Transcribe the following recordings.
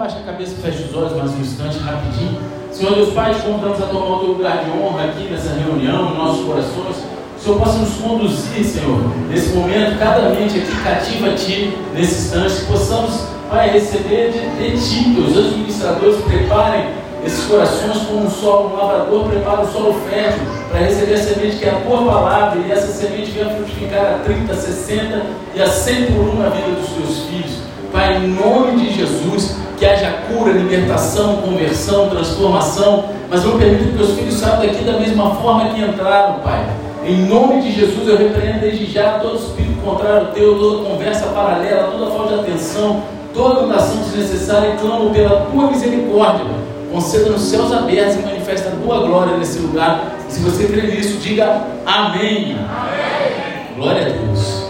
abaixa a cabeça e fecha os olhos mais um instante, rapidinho. Senhor Deus Pai, convidamos a tomar o teu lugar de honra aqui nessa reunião, em nossos corações. O Senhor possa nos conduzir, Senhor, nesse momento, cada mente aqui cativa a Ti, nesse instante, que possamos, Pai, receber de, de Ti, que os administradores preparem esses corações como um solo, um lavrador prepara o solo fértil para receber a semente que é a tua palavra e essa semente venha frutificar a 30, 60 e a 100 por um na vida dos teus filhos. Pai, em nome de Jesus, que haja cura, libertação, conversão, transformação, mas não permita que teus filhos saiam daqui da mesma forma que entraram, Pai. Em nome de Jesus, eu repreendo desde já todo espírito contrário teu, toda conversa paralela, toda falta de atenção, toda mutação desnecessária e clamo pela tua misericórdia. Conceda nos céus abertos e manifesta a tua glória nesse lugar. E se você crê nisso, diga amém. amém. Glória a Deus.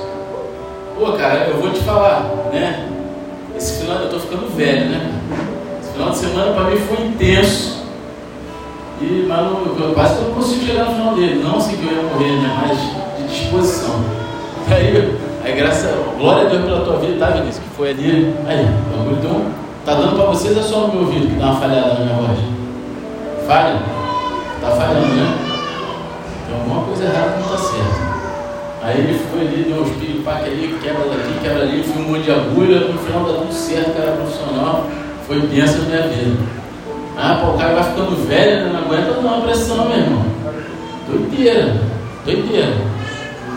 Pô, cara, eu vou te falar, né? Esse final eu estou ficando velho, né? Esse final de semana para mim foi intenso. E, mas eu, quase que eu não consigo chegar no final dele. Não assim que eu ia morrer, né? Mas de disposição. Aí, aí graças a glória a Deus pela tua vida, tá, Vinícius? Que foi ali. Aí, bagulho deu Tá dando para vocês é só no meu ouvido que dá uma falhada na minha voz? Falha? Tá falhando, né? Tem alguma coisa errada não está certo. Aí ele foi ali, deu uns piripaque ali, quebra daqui, quebra ali, fui um monte de agulha, no final dá tudo certo, cara profissional, foi bênção minha vida. Ah, pô, o cara vai ficando velho, né? não aguenta não a pressão, meu irmão. Doideira, doideira.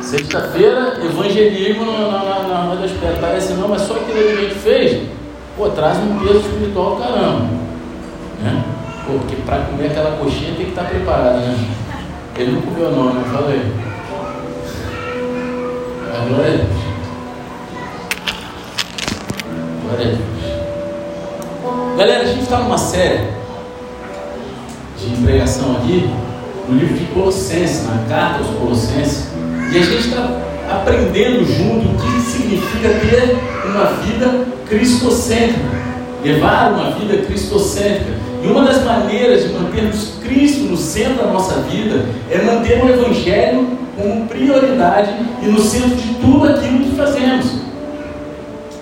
Sexta-feira, evangelismo na, na, na Rua das Petais, não, mas só aquilo que a gente fez, pô, traz um peso espiritual caramba. Né? Pô, porque para comer aquela coxinha tem que estar preparado, né? Ele não comeu não, né? Falei. Glória a Deus. Glória a Deus. Galera, a gente está numa série de pregação aqui, no livro de Colossenses, na carta aos Colossenses, e a gente está aprendendo junto o que significa ter uma vida cristocêntrica, levar uma vida cristocêntrica. E uma das maneiras de mantermos Cristo no centro da nossa vida é manter o Evangelho como prioridade e no centro de tudo aquilo que fazemos.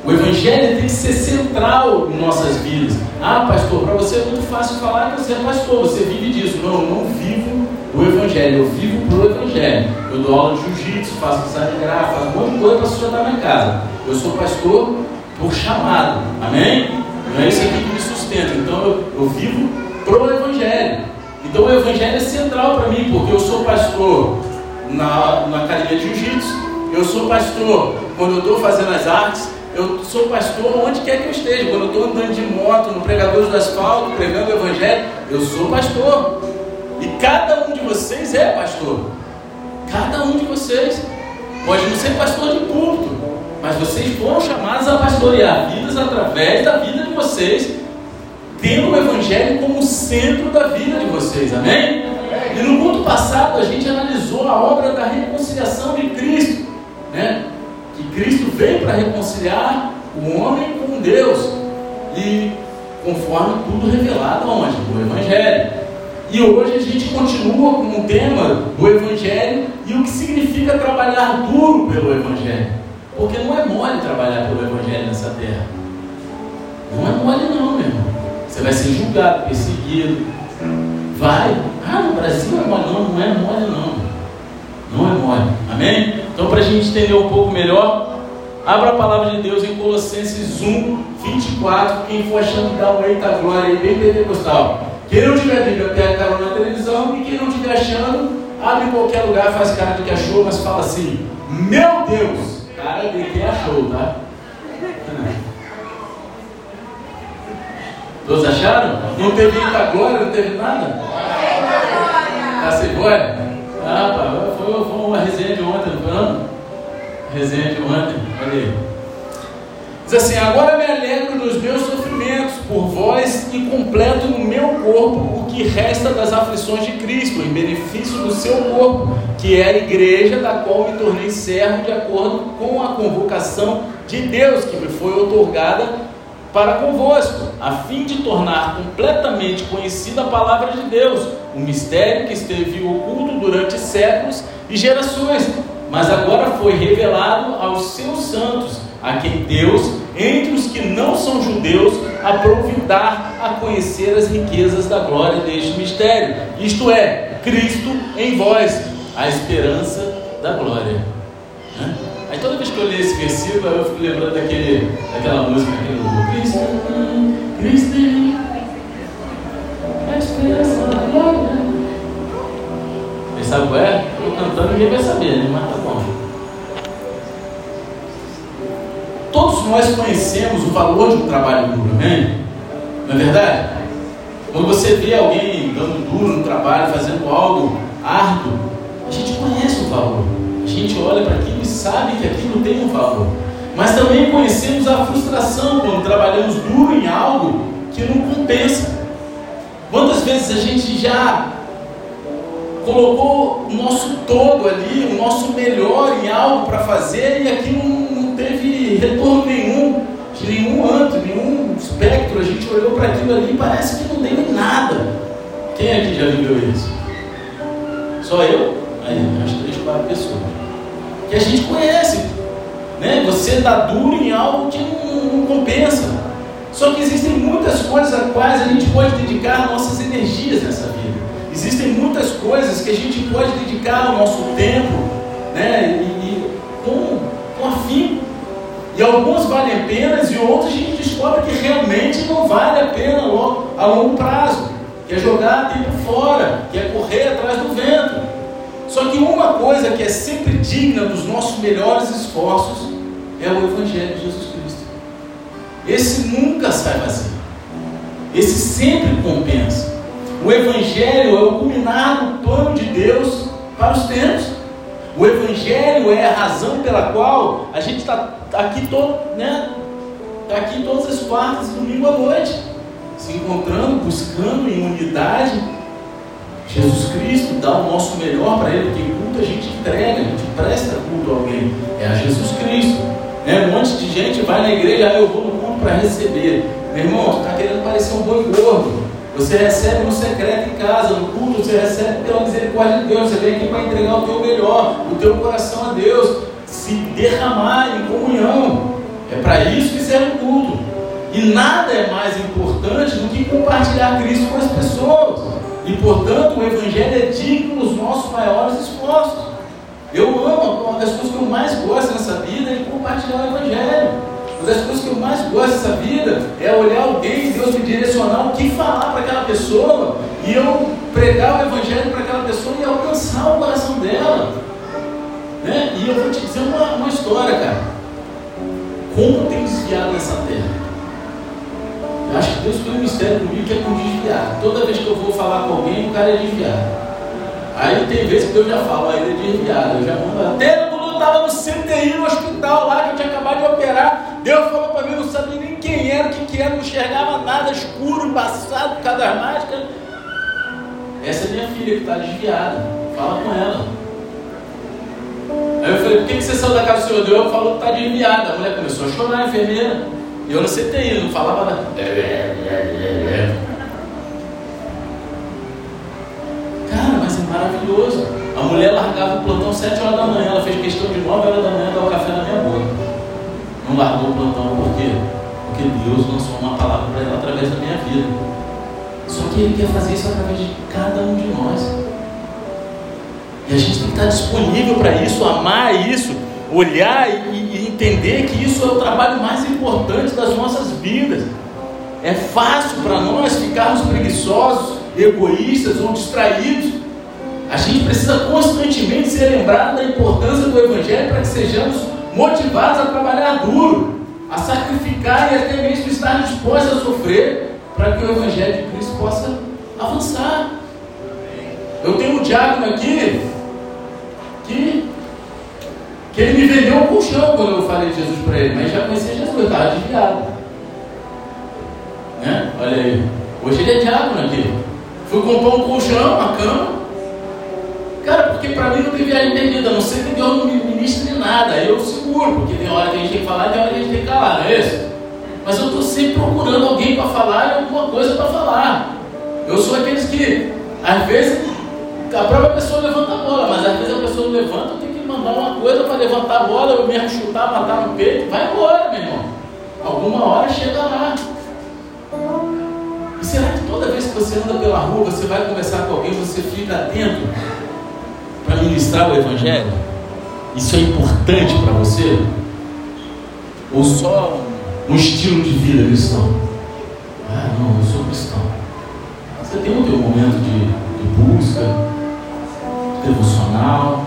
O Evangelho tem que ser central em nossas vidas. Ah, pastor, para você é muito fácil falar que você é pastor, você vive disso. Não, eu não vivo o Evangelho, eu vivo pro Evangelho. Eu dou aula de jiu-jitsu, faço ensaio de graça, faço um monte de coisa para sustentar minha casa. Eu sou pastor por chamado, amém? Não é isso aqui que me sustenta. Então eu, eu vivo pro Evangelho. Então o Evangelho é central para mim, porque eu sou pastor na, na academia de jiu-jitsu, eu sou pastor quando eu estou fazendo as artes, eu sou pastor onde quer que eu esteja. Quando eu estou andando de moto, no Pregadores do Asfalto, pregando o Evangelho, eu sou pastor. E cada um de vocês é pastor. Cada um de vocês. Pode não ser pastor de culto, mas vocês foram chamados a pastorear vidas através da vida de vocês, tendo o Evangelho como centro da vida de vocês. Amém? E no culto passado a gente analisou a obra da reconciliação de Cristo, né? Que Cristo veio para reconciliar o homem com Deus e conforme tudo revelado aonde? No Evangelho. E hoje a gente continua com o tema do Evangelho e o que significa trabalhar duro pelo Evangelho. Porque não é mole trabalhar pelo Evangelho nessa terra. Não é mole não. Você vai ser julgado, perseguido. Vai. Ah, no Brasil é mole. Não, não é mole não. Não é mole. Amém? Então, para a gente entender um pouco melhor, abra a palavra de Deus em Colossenses 1, 24. Quem for achando dá um eita glória aí, bem pentecostal. Quem não tiver Bíblia, pega canal na televisão. E quem não estiver achando, abre em qualquer lugar, faz cara de que achou, mas fala assim: Meu Deus! Cara de que achou, tá? Todos acharam? Não teve muita glória, não teve nada? Tá sem glória? Ah, pá, foi, foi uma resenha de ontem, não foi não? Resenha de ontem, olha aí. Diz assim: Agora me alegro dos meus sofrimentos por vós e completo no meu corpo o que resta das aflições de Cristo, em benefício do seu corpo, que é a igreja, da qual me tornei servo de acordo com a convocação de Deus que me foi otorgada para convosco, a fim de tornar completamente conhecida a palavra de Deus, o mistério que esteve oculto durante séculos e gerações, mas agora foi revelado aos seus santos, a quem Deus, entre os que não são judeus, aprove dar a conhecer as riquezas da glória deste mistério, isto é, Cristo em vós, a esperança da glória. Aí toda vez que eu leio esse versículo, eu fico lembrando daquele, daquela música, aquele Cristo, Cristo a esperança. Você sabe qual é? Eu cantando ninguém vai saber, né? Mas tá bom. Todos nós conhecemos o valor de um trabalho duro, né? Não é verdade? Quando você vê alguém dando duro no trabalho, fazendo algo árduo, a gente conhece o valor. A gente olha para aquilo sabe que aquilo tem um valor. Mas também conhecemos a frustração quando trabalhamos duro em algo que não compensa. Quantas vezes a gente já colocou o nosso todo ali, o nosso melhor em algo para fazer e aquilo não, teve retorno nenhum, de nenhum âmbito, nenhum espectro. A gente olhou para aquilo ali e parece que não deu nada. Quem aqui já viveu isso? Só eu? Aí, umas três, quatro pessoas. Que a gente conhece. Né? Você dá duro em algo que não, não compensa. Só que existem muitas coisas a quais a gente pode dedicar nossas energias nessa vida. Existem muitas coisas que a gente pode dedicar o nosso tempo, né? E, e com, com afinco. E algumas valem a pena e outras a gente descobre que realmente não vale a pena a longo prazo. Que é jogar tempo fora, que é correr atrás do vento. Só que uma coisa que é sempre digna dos nossos melhores esforços é o Evangelho de Jesus Cristo. Esse nunca sai vazio. Esse sempre compensa. O Evangelho é o culminar do plano de Deus para os tempos. O Evangelho é a razão pela qual a gente está aqui todo, né? Está aqui todas as quartas, domingo à noite, se encontrando, buscando em unidade. Jesus Cristo dá o nosso melhor para Ele, porque culto a gente entrega, a gente presta culto a alguém. É a Jesus Cristo. Né? Um monte de gente vai na igreja, ah, eu vou no culto para receber. Meu irmão, tu está querendo parecer um boi gordo. Você recebe no secreto em casa, no culto, você recebe pela misericórdia de Deus. Você vem aqui para entregar o teu melhor, o teu coração a Deus, se derramar em comunhão. É para isso que serve o culto. E nada é mais importante do que compartilhar Cristo com as pessoas. E portanto, o Evangelho é digno dos nossos maiores esforços. Eu amo, uma das coisas que eu mais gosto nessa vida é compartilhar o Evangelho. Uma das coisas que eu mais gosto dessa vida é olhar alguém, Deus me direcionar o que falar para aquela pessoa e eu pregar o Evangelho para aquela pessoa e alcançar o coração dela. Né? E eu vou te dizer uma, uma história, cara. Como tem desviado nessa terra? Eu acho que Deus tem um mistério comigo que é com desviar. Toda vez que eu vou falar com alguém, o cara é desviado. Aí tem vezes que eu já falo, aí ele é desviado. Eu já mando até quando eu estava no CTI, no hospital lá, que eu tinha acabado de operar, Deus falou para mim, não sabia nem quem era, o que, que era, não enxergava nada, escuro, embaçado, por causa das máscaras. Essa é minha filha que está desviada. Fala com ela. Aí eu falei, por que, que você saiu da casa do senhor Deus? Eu falou que está desviada. A mulher começou a chorar, a enfermeira. E eu não sei não falava nada. Cara, mas é maravilhoso. A mulher largava o plantão 7 horas da manhã, ela fez questão de 9 horas da manhã dar o café na minha boca não largou o plantão, por quê? Porque Deus lançou uma palavra para ela através da minha vida. Só que Ele quer fazer isso através de cada um de nós. E a gente tem que estar disponível para isso, amar isso, olhar e, e entender que isso é o trabalho mais importante das nossas vidas. É fácil para nós ficarmos preguiçosos, egoístas ou distraídos. A gente precisa constantemente ser lembrado da importância do Evangelho para que sejamos motivados a trabalhar duro, a sacrificar e até mesmo estar dispostos a sofrer para que o Evangelho de Cristo possa avançar. Eu tenho um diácono aqui que, que ele me vendeu um colchão quando eu falei de Jesus para ele, mas já conhecia Jesus, eu estava desviado. Né? Olha aí, hoje ele é diácono aqui. Fui comprar um colchão, uma cama, Cara, porque para mim não tem viagem perdida, não ser que Deus não me ministre nada. Eu seguro, porque tem hora que a gente tem que falar e tem hora que a gente tem que calar, não é isso? Mas eu estou sempre procurando alguém para falar e alguma coisa para falar. Eu sou aqueles que, às vezes, a própria pessoa levanta a bola, mas às vezes a pessoa não levanta, eu tenho que mandar uma coisa para levantar a bola, eu mesmo chutar, matar no peito, vai embora, meu irmão. Alguma hora chega lá. toda vez que você anda pela rua, você vai conversar com alguém, você fica atento para ministrar o Evangelho? Isso é importante para você? Ou só um estilo de vida cristão? Ah, não, eu sou cristão. Você tem o teu momento de, de busca, devocional,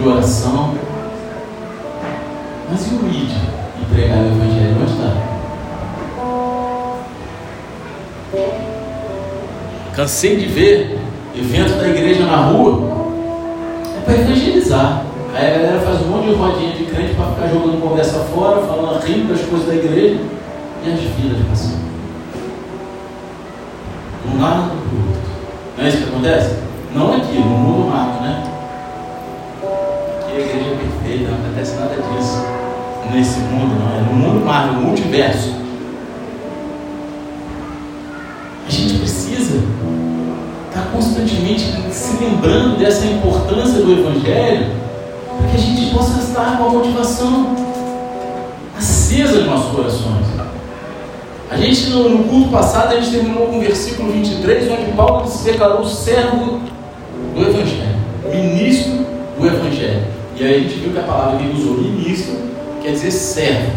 de oração. Mas e o ID? E o Evangelho? Onde está? Cansei de ver evento da igreja na rua. É para evangelizar. Aí a galera faz um monte de rodinha de crente para ficar jogando conversa fora, falando, rindo das coisas da igreja e as vidas passando. Um lado para o outro. Não é isso que acontece? Não aqui, no mundo mato, né? Aqui a igreja é perfeita, não acontece nada disso. Nesse mundo, não. É no mundo mato, no multiverso. A gente precisa estar constantemente se lembrando dessa importância do Evangelho para que a gente possa estar com a motivação acesa em nossos corações. A gente, no, no culto passado, a gente terminou com o versículo 23, onde Paulo se declarou servo do Evangelho, ministro do Evangelho. E aí a gente viu que a palavra que ele usou, ministro, quer dizer servo,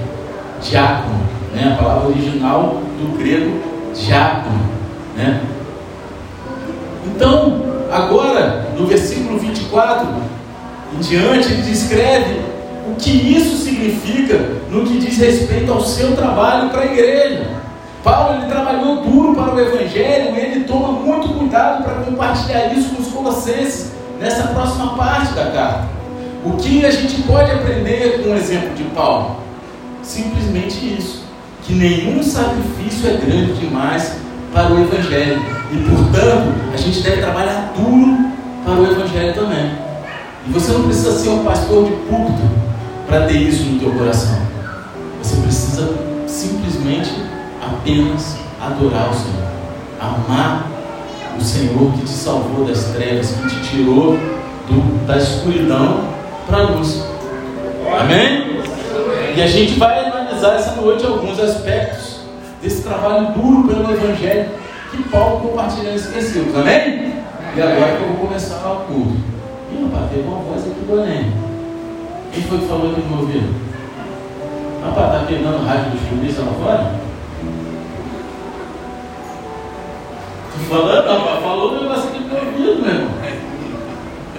diácono. Né? A palavra original do grego, diácono. Né? Então, agora, no versículo 24 em diante, ele descreve o que isso significa no que diz respeito ao seu trabalho para a igreja. Paulo ele trabalhou duro para o Evangelho e ele toma muito cuidado para compartilhar isso com os colossenses nessa próxima parte da carta. O que a gente pode aprender com o exemplo de Paulo? Simplesmente isso: que nenhum sacrifício é grande demais para o Evangelho. E portanto, a gente deve trabalhar duro para o Evangelho também. E você não precisa ser um pastor de púlpito para ter isso no teu coração. Você precisa simplesmente apenas adorar o Senhor, amar o Senhor que te salvou das trevas, que te tirou do, da escuridão para a luz. Amém? E a gente vai analisar essa noite alguns aspectos desse trabalho duro pelo Evangelho que Paulo compartilha nesses versículos. Amém? E agora que eu vou começar o culto. Ih, rapaz, teve uma voz aqui do Enem. Quem foi que falou aqui no meu ouvido? Rapaz, está quebrando o rádio dos polícia lá fora? Tô falando, rapaz, falou um negócio aqui no meu ouvido, meu irmão.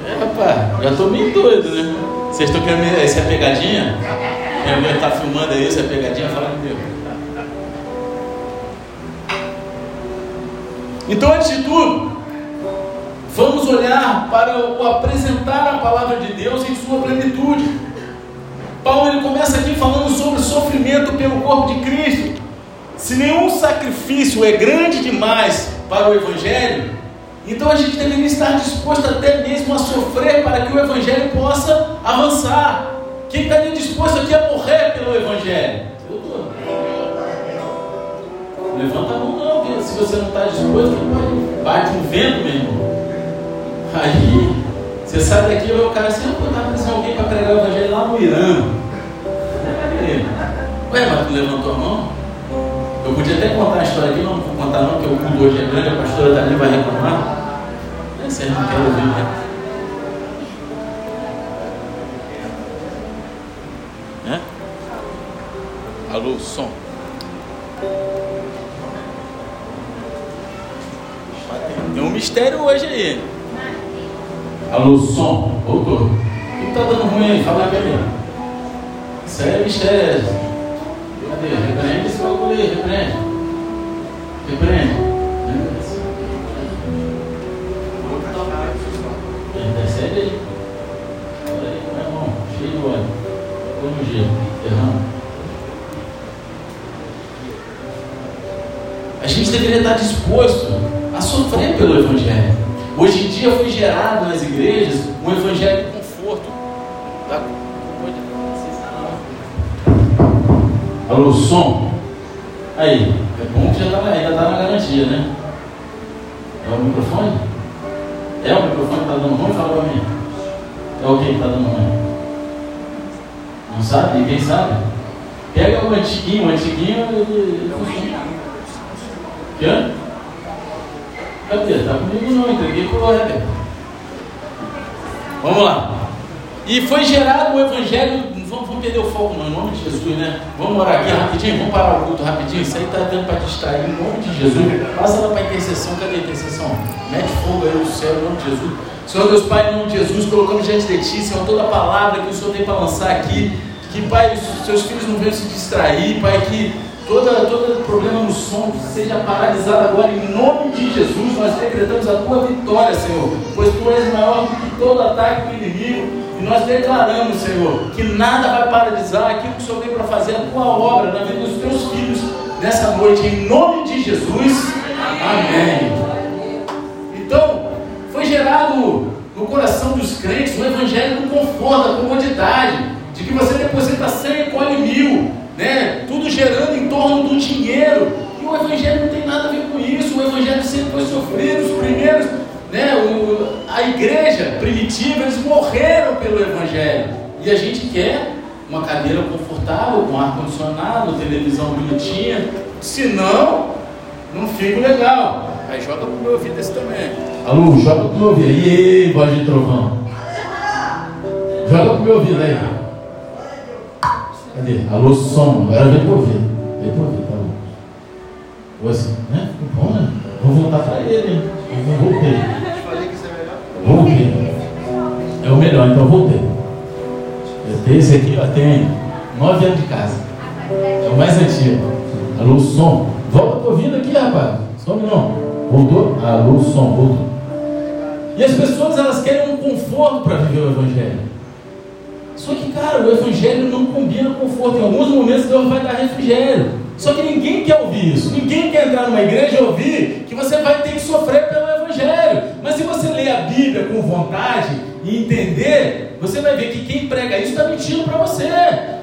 É, rapaz, já estou meio doido, né? Vocês estão querendo. Isso é pegadinha? Minha mulher está filmando aí, isso é pegadinha? Fala comigo. Então, antes de tudo, vamos olhar para o apresentar a palavra de Deus em sua plenitude. Paulo ele começa aqui falando sobre sofrimento pelo corpo de Cristo. Se nenhum sacrifício é grande demais para o Evangelho, então a gente deveria estar disposto até mesmo a sofrer para que o Evangelho possa avançar. Quem estaria disposto aqui a morrer pelo Evangelho? Eu estou. Levanta a mão não, se você não está disposto, bate um vento, meu irmão. Aí você sai daqui e o cara assim, pô, tá precisando alguém para pregar o evangelho lá no Irã. Ué, mas tu levantou a mão? Eu podia até contar a história aqui, não vou contar não, porque o culto hoje é grande, a pastora também vai reclamar. Vocês não querem ouvir, né? né? Alô, som. Tem um mistério hoje aí. Alô, som. Voltou. O que tá dando ruim aí? Fala aí é mistério. Cadê? Repreende esse bagulho aí, repreende. Repreende. Intercede aí. Olha aí, meu irmão. Cheio de óleo. Como gelo. Errando. A gente deveria estar disposto sofrer pelo Evangelho. Hoje em dia foi gerado nas igrejas um Evangelho Alô, som? Aí, é bom que já tá, ainda está na garantia, né? É o microfone? É o microfone que está dando ruim? Fala para mim. É o que está dando ruim? Não sabe? Ninguém sabe? Pega o antiguinho, o antiguinho funciona. Quê? Cadê? Está comigo não, entreguei para o Heber. Vamos lá. E foi gerado o evangelho. Vamos, perder o foco não, em nome de Jesus, né? Vamos orar aqui rapidinho, vamos parar o culto rapidinho. Isso aí está dando para distrair em nome de Jesus. Passa lá para intercessão, cadê a intercessão? Mete fogo aí no céu, em nome de Jesus. Senhor Deus Pai, em nome de Jesus, colocamos diante de Ti, Senhor, toda a palavra que o Senhor tem para lançar aqui. Que, Pai, os seus filhos não venham se distrair, Pai, que Toda, todo problema no som seja paralisado agora em nome de Jesus. Nós decretamos a tua vitória, Senhor, pois tu és maior do que todo ataque do inimigo. E nós declaramos, Senhor, que nada vai paralisar aquilo que o Senhor veio para fazer a tua obra na vida dos teus filhos nessa noite, em nome de Jesus. Amém. Então, foi gerado no coração dos crentes o evangelho do conforto, da comodidade, de que você deposita 100 e colhe mil né? tudo gerando em torno do dinheiro. E o Evangelho não tem nada a ver com isso. O Evangelho sempre foi sofrido. Os primeiros, né? o, a igreja primitiva, eles morreram pelo Evangelho. E a gente quer uma cadeira confortável, com ar-condicionado, televisão bonitinha. Senão, não fica legal. Aí joga pro meu ouvido esse também. Alô, joga pro meu ouvido. aí, voz de trovão. Joga pro meu ouvido aí. Cadê? Alô, som. Agora vem por ouvir. Vem por ouvir, tá bom. Ou assim, né? Ficou bom, né? Vou voltar para ele, voltei. Voltei. É o melhor, então voltei. Esse aqui ó, tem nove anos de casa. É o mais antigo. Alô, som. Volta para ouvindo aqui, rapaz. Some não. Voltou? Alô, som, voltou. E as pessoas elas querem um conforto para viver o Evangelho. Só que, cara, o evangelho não combina com conforto. Em alguns momentos Deus vai dar refrigério. Só que ninguém quer ouvir isso. Ninguém quer entrar numa igreja e ouvir que você vai ter que sofrer pelo evangelho. Mas se você ler a Bíblia com vontade e entender, você vai ver que quem prega isso está mentindo para você.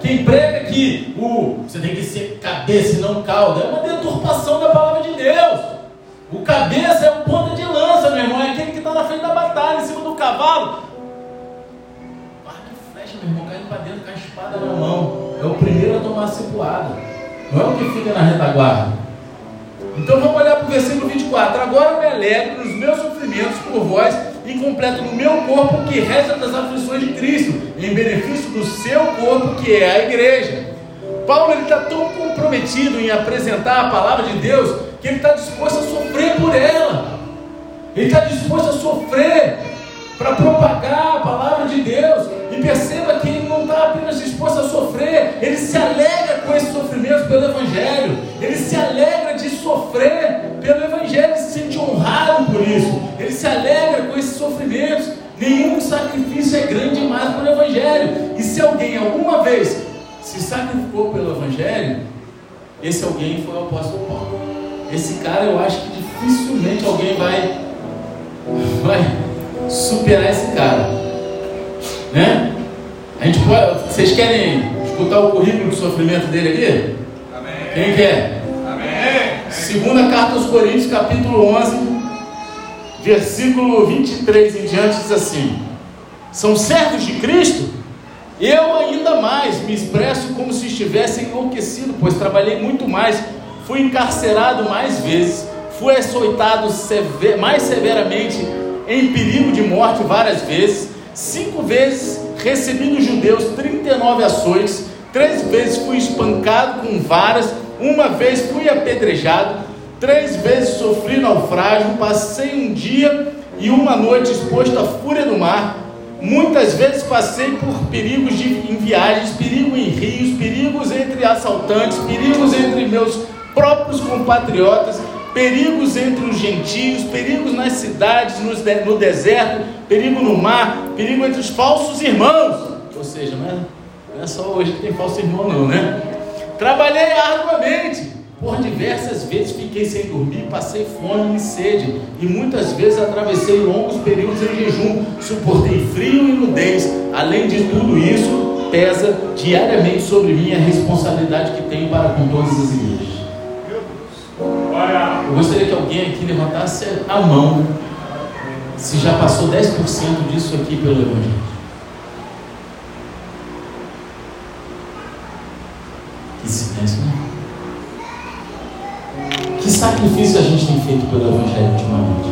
Quem prega que o você tem que ser cabeça e não cauda é uma deturpação da palavra de Deus. O cabeça é o ponta de lança, meu irmão, é aquele que está na frente da batalha, em cima do cavalo meu irmão, caindo para dentro com a espada na mão. É o primeiro a tomar a cipuada. Não é o que fica na retaguarda. Então vamos olhar para o versículo 24. Agora me alegro nos meus sofrimentos por vós e completo no meu corpo que resta das aflições de Cristo, em benefício do seu corpo, que é a igreja. Paulo está tão comprometido em apresentar a palavra de Deus que ele está disposto a sofrer por ela. Ele está disposto a sofrer para propagar a palavra de Deus. E perceba que ele não está apenas disposto a sofrer, ele se alegra com esse sofrimento pelo Evangelho, ele se alegra de sofrer pelo Evangelho, ele se sente honrado por isso, ele se alegra com esses sofrimentos. Nenhum sacrifício é grande demais para o Evangelho. E se alguém alguma vez se sacrificou pelo Evangelho, esse alguém foi o apóstolo Paulo. Esse cara eu acho que dificilmente alguém vai, vai superar esse cara. Né? A gente pode, vocês querem escutar o currículo de sofrimento dele aqui? Amém. Quem quer? Amém. Segunda carta aos Coríntios, capítulo 11, versículo 23 em diante, diz assim: São servos de Cristo? Eu ainda mais me expresso como se estivesse enlouquecido, pois trabalhei muito mais, fui encarcerado mais vezes, fui açoitado sever, mais severamente, em perigo de morte várias vezes Cinco vezes recebi dos judeus 39 ações, três vezes fui espancado com varas, uma vez fui apedrejado, três vezes sofri naufrágio, passei um dia e uma noite exposto à fúria do mar. Muitas vezes passei por perigos de, em viagens, perigo em rios, perigos entre assaltantes, perigos entre meus próprios compatriotas, perigos entre os gentios, perigos nas cidades, no deserto, perigo no mar, perigo entre os falsos irmãos. Ou seja, não é, não é só hoje que tem falso irmão, não, né? Trabalhei arduamente, por diversas vezes fiquei sem dormir, passei fome e sede, e muitas vezes atravessei longos períodos em jejum, suportei frio e nudez. Além de tudo isso, pesa diariamente sobre mim a responsabilidade que tenho para com todas as igrejas. Eu gostaria que alguém aqui levantasse a mão se já passou 10% disso aqui pelo Evangelho. Que silêncio, né? Que sacrifício a gente tem feito pelo Evangelho ultimamente?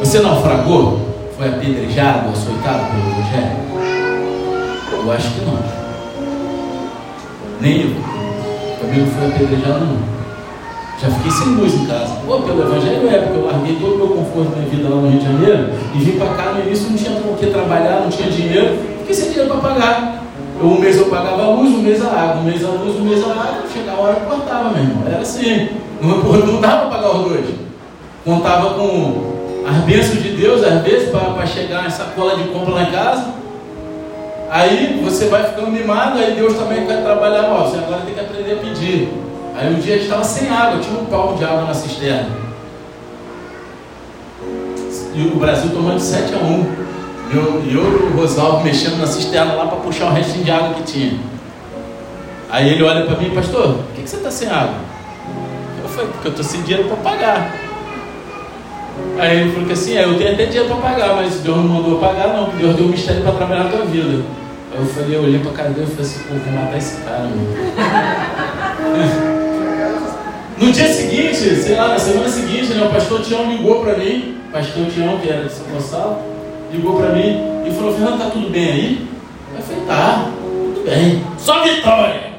Você naufragou? Foi apedrejado, açoitado pelo Evangelho? Eu acho que não. Nem eu. Também não fui apedrejado, não. Já fiquei sem luz em casa. Pô, pelo Evangelho é, porque eu larguei todo o meu conforto da minha vida lá no Rio de Janeiro e vim para cá no início, não tinha o que trabalhar, não tinha dinheiro, fiquei sem dinheiro para pagar. Eu, um mês eu pagava a luz, um mês a água, um mês a luz, um mês a água, chegava a hora que cortava, meu irmão. Era assim. Não, não dava para pagar os dois. Contava com as bênçãos de Deus, às vezes, para chegar essa cola de compra lá em casa. Aí você vai ficando mimado, aí Deus também quer trabalhar, ó, você agora tem que aprender a pedir. Aí um dia a gente estava sem água, tinha um pau de água na cisterna. E o Brasil tomando de 7 a 1. E eu, e o Rosalvo mexendo na cisterna lá para puxar o restinho de água que tinha. Aí ele olha para mim, pastor, por que, que você está sem água? Eu falei, porque eu estou sem dinheiro para pagar. Aí ele falou que assim, é, eu tenho até dinheiro para pagar, mas Deus não mandou pagar não, Deus deu um mistério para trabalhar na tua vida. Aí eu falei, eu olhei para a cara dele e falei assim, pô, vou matar esse cara, mano. No dia seguinte, sei lá, na semana seguinte, né, o pastor Tião ligou para mim, pastor Tião, que era de São Gonçalo, ligou para mim e falou, Fernando, tá tudo bem aí? Eu falei, tá, tudo bem. Só vitória!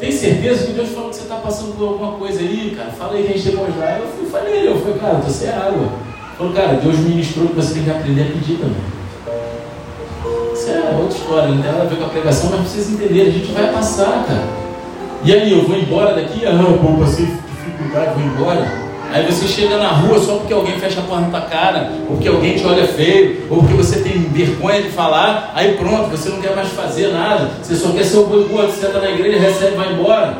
Tem certeza que Deus falou que você está passando por alguma coisa aí, cara? Fala aí que a gente que ajudar. Eu fui, falei, eu falei, cara, você é água. Falou, cara, Deus ministrou que você tem que aprender a pedir também. Isso é outra história, não tem nada a ver com a pregação, mas vocês entenderem, a gente vai passar, cara. E aí, eu vou embora daqui? Ah, não, eu passei dificuldade, vou embora. Aí você chega na rua só porque alguém fecha a porta na tua cara, ou porque alguém te olha feio, ou porque você tem vergonha de falar, aí pronto, você não quer mais fazer nada, você só quer ser o boi gordo, você entra na igreja, recebe e vai embora.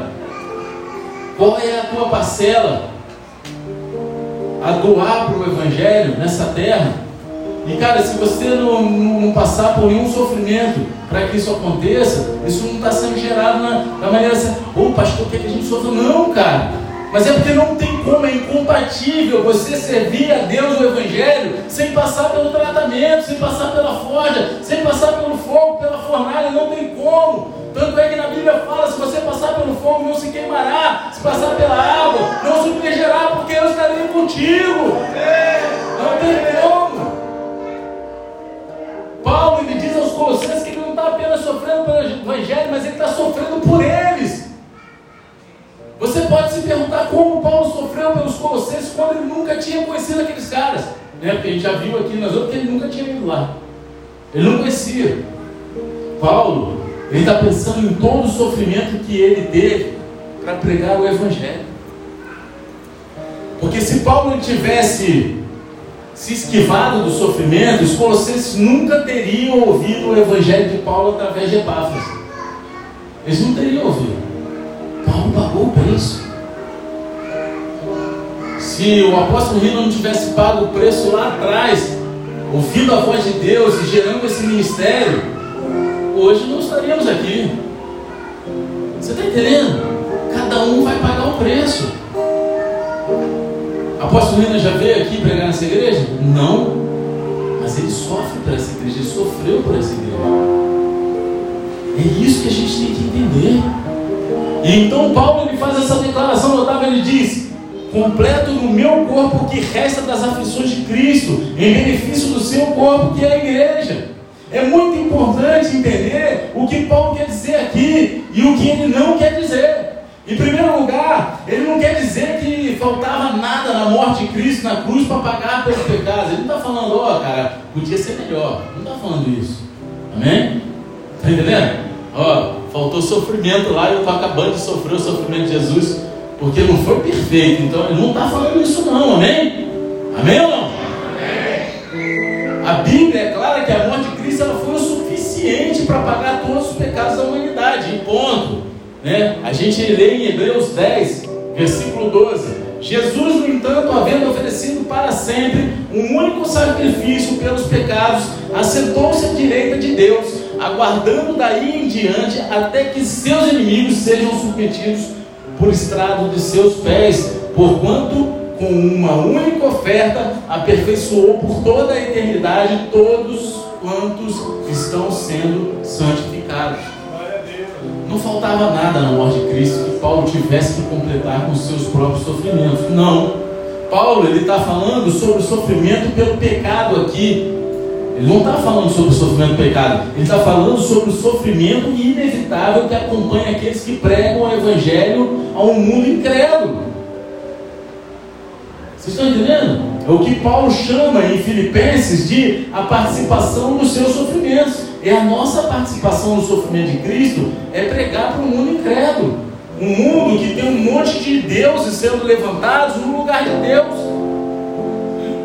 Qual é a tua parcela? A doar para o Evangelho nessa terra? E cara, se você não, não passar por nenhum sofrimento para que isso aconteça, isso não está sendo gerado na, da maneira assim, ô pastor, o que, a gente sofre? Não, cara. Mas é porque não tem como, é incompatível você servir a Deus o Evangelho sem passar pelo tratamento, sem passar pela forja, sem passar pelo fogo, pela fornalha, não tem como. Tanto é que na Bíblia fala: se você passar pelo fogo, não se queimará, se passar pela água, não se protegerá, porque eu estarei contigo. Não tem como. Paulo ele diz aos Colossenses que ele não está apenas sofrendo pelo Evangelho, mas ele está sofrendo por eles. Você pode se perguntar como Paulo sofreu pelos Colossenses quando ele nunca tinha conhecido aqueles caras. Né? Porque a gente já viu aqui nas outras que ele nunca tinha ido lá. Ele não conhecia. Paulo, ele está pensando em todo o sofrimento que ele teve para pregar o Evangelho. Porque se Paulo tivesse se esquivado do sofrimento, os colossenses nunca teriam ouvido o Evangelho de Paulo através de Epáfras. Eles não teriam ouvido. Paulo pagou o preço. Se o apóstolo Rino não tivesse pago o preço lá atrás, ouvindo a voz de Deus e gerando esse ministério, hoje não estaríamos aqui. Você está entendendo? Cada um vai pagar o preço. Apóstolo Rino já veio aqui pregar nessa igreja? Não. Mas ele sofre por essa igreja, ele sofreu por essa igreja. É isso que a gente tem que entender. E então Paulo ele faz essa declaração notável, ele diz: completo no meu corpo o que resta das aflições de Cristo, em benefício do seu corpo, que é a igreja. É muito importante entender o que Paulo quer dizer aqui e o que ele não quer dizer. Em primeiro lugar, ele não quer dizer que faltava nada na morte de Cristo na cruz para pagar pelos pecados. Ele não está falando, ó, oh, cara, podia ser melhor. Não está falando isso. Amém? Está entendendo? Ó, faltou sofrimento lá e eu estou acabando de sofrer o sofrimento de Jesus, porque não foi perfeito. Então ele não está falando isso não, amém? Amém ou não? A Bíblia é clara que a morte de Cristo ela foi o suficiente para pagar todos os pecados da humanidade, em ponto. Né? A gente lê em Hebreus 10, versículo 12. Jesus, no entanto, havendo oferecido para sempre um único sacrifício pelos pecados, assentou-se à direita de Deus aguardando daí em diante até que seus inimigos sejam submetidos por estrado de seus pés, porquanto com uma única oferta aperfeiçoou por toda a eternidade todos quantos estão sendo santificados. Não faltava nada na morte de Cristo que Paulo tivesse que completar com seus próprios sofrimentos. Não. Paulo ele está falando sobre o sofrimento pelo pecado aqui. Ele não está falando sobre o sofrimento pelo pecado, ele está falando sobre o sofrimento inevitável que acompanha aqueles que pregam o evangelho a um mundo incrédulo. Vocês estão entendendo? É o que Paulo chama em Filipenses de a participação dos seus sofrimentos. É a nossa participação no sofrimento de Cristo é pregar para o mundo incrédulo. Um mundo que tem um monte de deuses sendo levantados no lugar de Deus.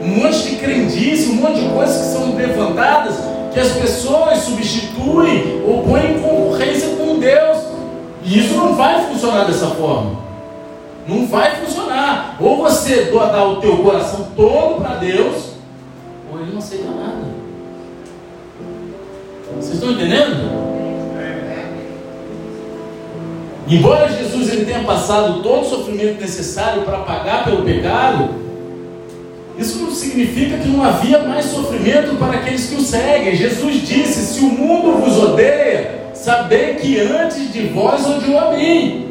Um monte de crendice, um monte de coisas que são levantadas que as pessoas substituem ou põem em concorrência com Deus. E isso não vai funcionar dessa forma. Não vai funcionar. Ou você dá o teu coração todo para Deus, ou ele não aceita nada. Vocês estão entendendo? Embora Jesus ele tenha passado todo o sofrimento necessário para pagar pelo pecado, isso não significa que não havia mais sofrimento para aqueles que o seguem. Jesus disse: Se o mundo vos odeia, sabei que antes de vós odiou a mim.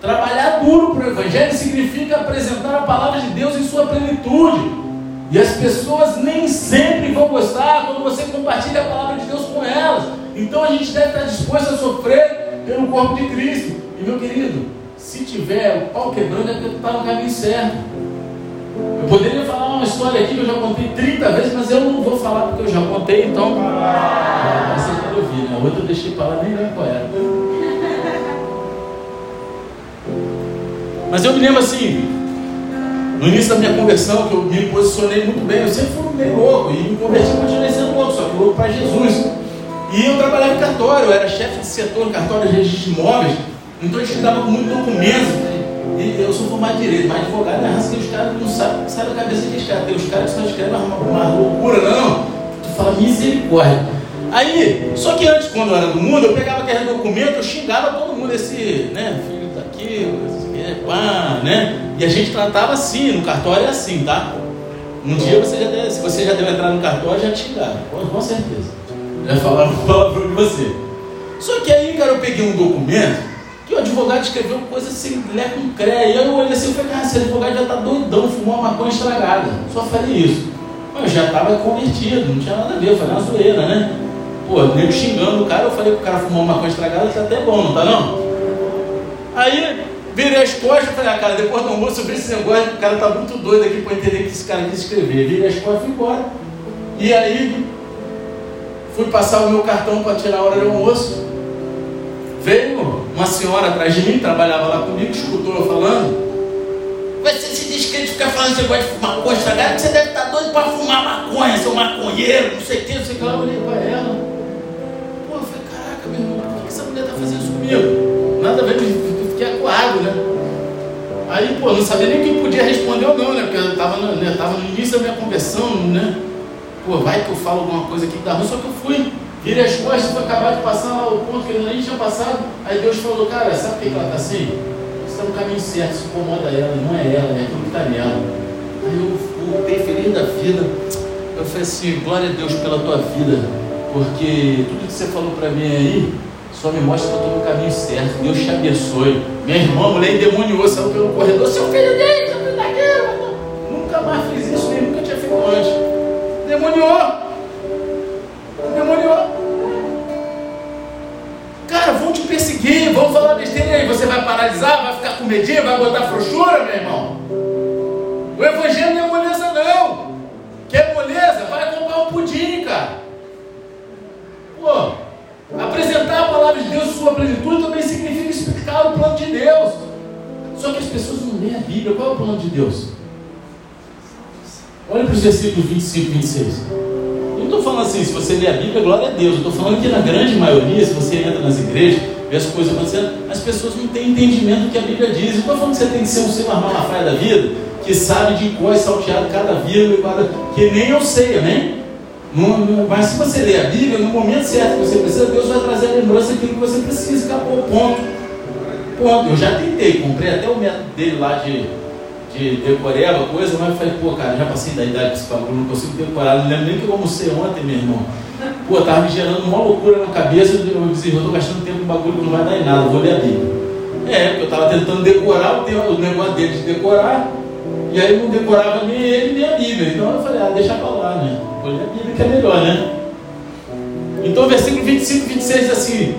Trabalhar duro para o Evangelho significa apresentar a palavra de Deus em sua plenitude. E as pessoas nem sempre vão gostar quando você compartilha a palavra de Deus com elas. Então a gente deve estar disposto a sofrer pelo corpo de Cristo. E meu querido, se tiver o pau quebrando, é porque está no caminho certo. Eu poderia falar uma história aqui que eu já contei 30 vezes, mas eu não vou falar porque eu já contei, então. Você quer ouvir, né? A outra eu deixei para lá, nem lembro qual era. Mas eu me lembro assim, no início da minha conversão, que eu me posicionei muito bem, eu sempre fui meio louco, e me converti continuei sendo louco, só que louco para Jesus. E eu trabalhava em cartório, eu era chefe de setor no cartório de registro de imóveis, então a gente lidava com muito documento. E eu sou formado de direito, mas advogado é raça que os caras não sabem, sabe a cabeça dos caras. Tem os caras que só escrevem uma, uma loucura, não. Tu fala misericórdia. Aí, só que antes, quando eu era do mundo, eu pegava aquele documento, eu xingava todo mundo, esse, né, filho daqui, pá, né? E a gente tratava assim, no cartório é assim, tá? Um dia você já deve, se você já deve entrar no cartório, já te xingaram, com certeza. Já falaram palavrão de você. Só que aí, cara, eu peguei um documento que o advogado escreveu coisa assim, lé com. E aí eu olhei assim e falei, cara, esse advogado já tá doidão, fumou uma maconha estragada. Só falei isso. Eu já estava convertido, não tinha nada a ver, eu falei uma zoeira, né? Pô, nego xingando o cara, eu falei que o cara fumou uma maconha estragada, tá até bom, não tá não? Aí Virei as costas e falei, ah, cara, depois do almoço eu vi esse negócio, o cara tá muito doido aqui para entender que esse cara quis escrever. Virei as costas e fui embora. E aí, fui passar o meu cartão para tirar a hora do almoço. Veio uma senhora atrás de mim, trabalhava lá comigo, escutou eu falando. Você se diz que fica falando que você gosta de fumar maconha estragada, você deve estar tá doido para fumar maconha, seu maconheiro, não sei o que, não sei o que lá. Eu olhei para ela. Pô, eu falei, caraca, meu irmão, por que essa mulher está fazendo isso comigo? Nada a ver com acuado, né? Aí, pô, não sabia nem quem podia responder ou não, né? Porque eu estava no, né, tava no início da minha conversão, né? Pô, vai que eu falo alguma coisa aqui que dá ruim, só que eu fui, virei as costas, foi acabar de passar lá o ponto que ele nem tinha passado. Aí Deus falou, cara, sabe por que ela está assim? Você está no caminho certo, isso incomoda ela, não é ela, é aquilo que está nela. Aí eu voltei feliz da vida. Eu falei assim, glória a Deus pela tua vida, porque tudo que você falou para mim aí, só me mostra que eu estou no caminho certo. Deus te abençoe. Minha irmã, mulher endemoniou, saiu pelo corredor. Seu filho dele, seu filho daquele. Nunca mais fiz isso, nem nunca tinha feito antes. Demoniou. Demoniou. Cara, vão te perseguir, vão falar besteira aí. Você vai paralisar, vai ficar com medinho, vai botar frouxura, meu irmão. O evangelho não é moleza, não. Quer moleza? Vai comprar um pudim, cara. Pô. Apresentar a palavra de Deus em sua plenitude também significa explicar o plano de Deus. Só que as pessoas não leem a Bíblia. Qual é o plano de Deus? Olha para os versículos 25 e 26. Eu não estou falando assim, se você lê a Bíblia, glória a Deus. Eu estou falando que na grande maioria, se você entra nas igrejas, vê as coisas acontecendo, as pessoas não têm entendimento do que a Bíblia diz. Eu estou falando que você tem que ser um Silas Malafaia da vida, que sabe de cor e salteado cada vírgula, cada... que nem eu sei, amém? Mas se você ler a Bíblia, no momento certo que você precisa, Deus vai trazer a lembrança daquilo que você precisa, acabou, ponto. Ponto. Eu já tentei, comprei até o método dele lá de, de decoreba, coisa, mas falei, pô, cara, já passei da idade desse bagulho, não consigo decorar, não lembro nem que eu almocei ontem, meu irmão. Pô, tava me gerando uma loucura na cabeça, eu disse, eu tô gastando tempo no bagulho que não vai dar em nada, vou ler a Bíblia. É, porque eu estava tentando decorar o, o negócio dele de decorar, e aí não decorava nem ele nem a Bíblia. Então eu falei, ah, deixa pra lá, né? Ler a Bíblia que é melhor, né? Então, versículo 25 e 26 diz assim: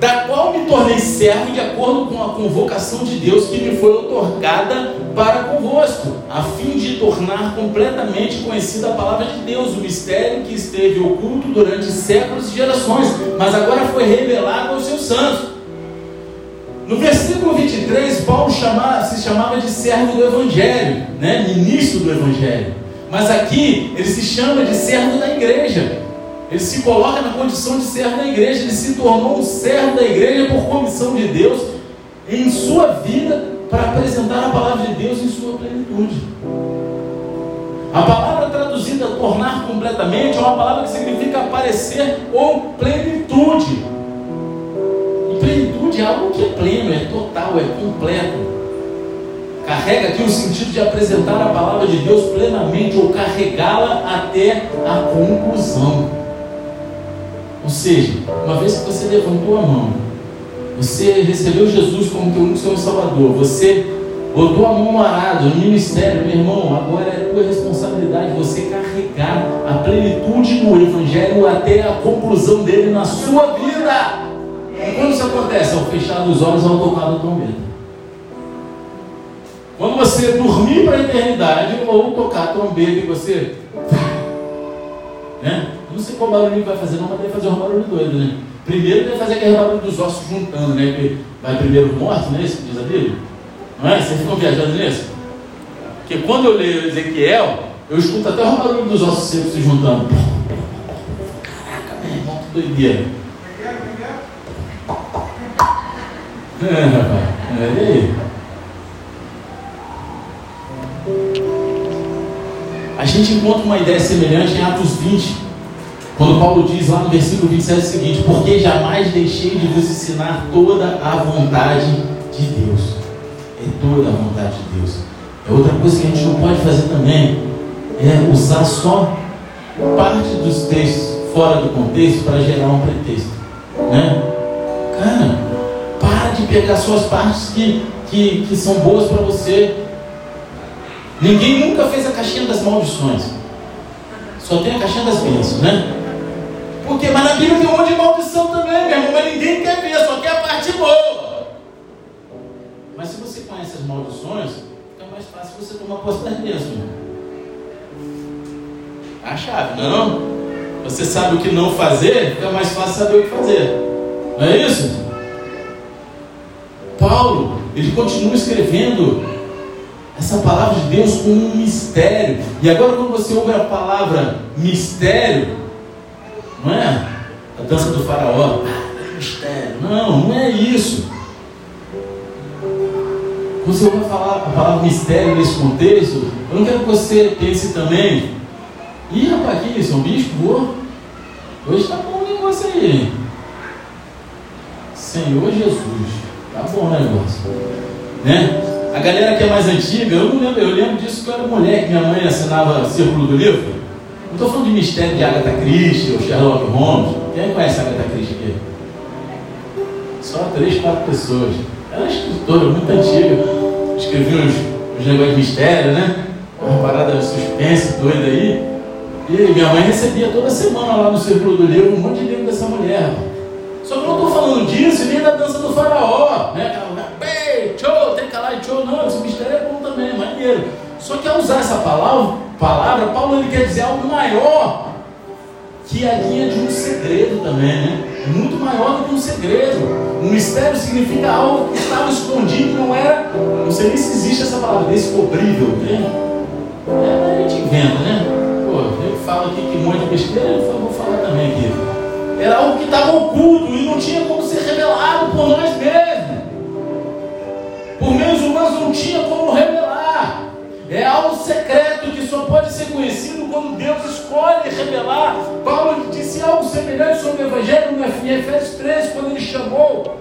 Da qual me tornei servo de acordo com a convocação de Deus que me foi otorgada para convosco, a fim de tornar completamente conhecida a palavra de Deus, o mistério que esteve oculto durante séculos e gerações, mas agora foi revelado aos seus santos. No versículo 23, Paulo chamava, se chamava de servo do Evangelho, né? ministro do Evangelho. Mas aqui ele se chama de servo da igreja. Ele se coloca na condição de servo da igreja, ele se tornou um servo da igreja por comissão de Deus em sua vida para apresentar a palavra de Deus em sua plenitude. A palavra traduzida tornar completamente é uma palavra que significa aparecer ou plenitude. E plenitude é algo que é pleno, é total, é completo. Carrega aqui o sentido de apresentar a palavra de Deus plenamente ou carregá-la até a conclusão. Ou seja, uma vez que você levantou a mão, você recebeu Jesus como teu único Senhor Salvador, você botou a mão no arado, no ministério, meu irmão, agora é tua responsabilidade você carregar a plenitude do Evangelho até a conclusão dele na sua vida. E quando isso acontece? Ao fechar os olhos, ao tocar do trombeta. Quando você dormir para a eternidade ou tocar trombeta e você. Né? Não sei qual barulho vai fazer, não, mas deve fazer um barulho doido, né? Primeiro deve fazer aquele barulho dos ossos juntando, né? Que vai primeiro morto, né? Isso diz a Bíblia. Não é? Vocês ficam viajando nisso? Porque quando eu leio Ezequiel, eu escuto até o barulho dos ossos secos se juntando. Caraca, meu irmão, que doideira. É, rapaz. É, e aí? A gente encontra uma ideia semelhante em Atos 20, quando Paulo diz lá no versículo 27 o seguinte: Porque jamais deixei de vos ensinar toda a vontade de Deus. É toda a vontade de Deus. É outra coisa que a gente não pode fazer também, é usar só parte dos textos fora do contexto para gerar um pretexto. Né? Cara, para de pegar só as partes que, que, que são boas para você. Ninguém nunca fez a caixinha das maldições. Só tem a caixinha das bênçãos, né? Porque, mas na Bíblia tem um monte de maldição também, meu irmão, mas ninguém quer ver, só quer a parte boa. Mas se você conhece as maldições, fica mais fácil você tomar posse das bênçãos. A chave, não? Você sabe o que não fazer, fica mais fácil saber o que fazer. Não é isso? Paulo, ele continua escrevendo essa palavra de Deus com um mistério. E agora, quando você ouve a palavra mistério, não é a dança do faraó. Ah, é mistério. Não, não é isso. Você vai falar a palavra mistério nesse contexto, eu não quero que você pense também. Ih, rapaz, que isso? É um bicho voou? Hoje está bom o negócio aí. Senhor Jesus. Tá bom o negócio. Né? A galera que é mais antiga, eu não lembro, eu lembro disso que eu era mulher, que minha mãe assinava Círculo do Livro. Não estou falando de mistério de Agatha Christie ou Sherlock Holmes. Quem conhece Agatha Christie aqui? Só três, quatro pessoas. Ela é escritora muito antiga. Escrevia uns, uns negócios de mistério, né? Uma parada suspense doida aí. E minha mãe recebia toda semana lá no Círculo do Livro um monte de livro dessa mulher. Só que eu não estou falando disso nem da dança do faraó, né? Tchau, não, esse mistério é bom também, é maneiro. Só que ao usar essa palavra, palavra Paulo ele quer dizer algo maior que a linha de um segredo também, né? Muito maior do que um segredo. Um mistério significa algo que estava escondido, não era. Não sei nem se existe essa palavra, descobrível, né? É, a gente inventa, né? Pô, eu falo aqui que monte de besteira, eu vou falar também aqui. Era algo que estava oculto e não tinha como ser revelado por nós mesmos. Não tinha como revelar. É algo secreto que só pode ser conhecido quando Deus escolhe revelar. Paulo disse algo semelhante sobre o Evangelho em Efésios 3, quando ele chamou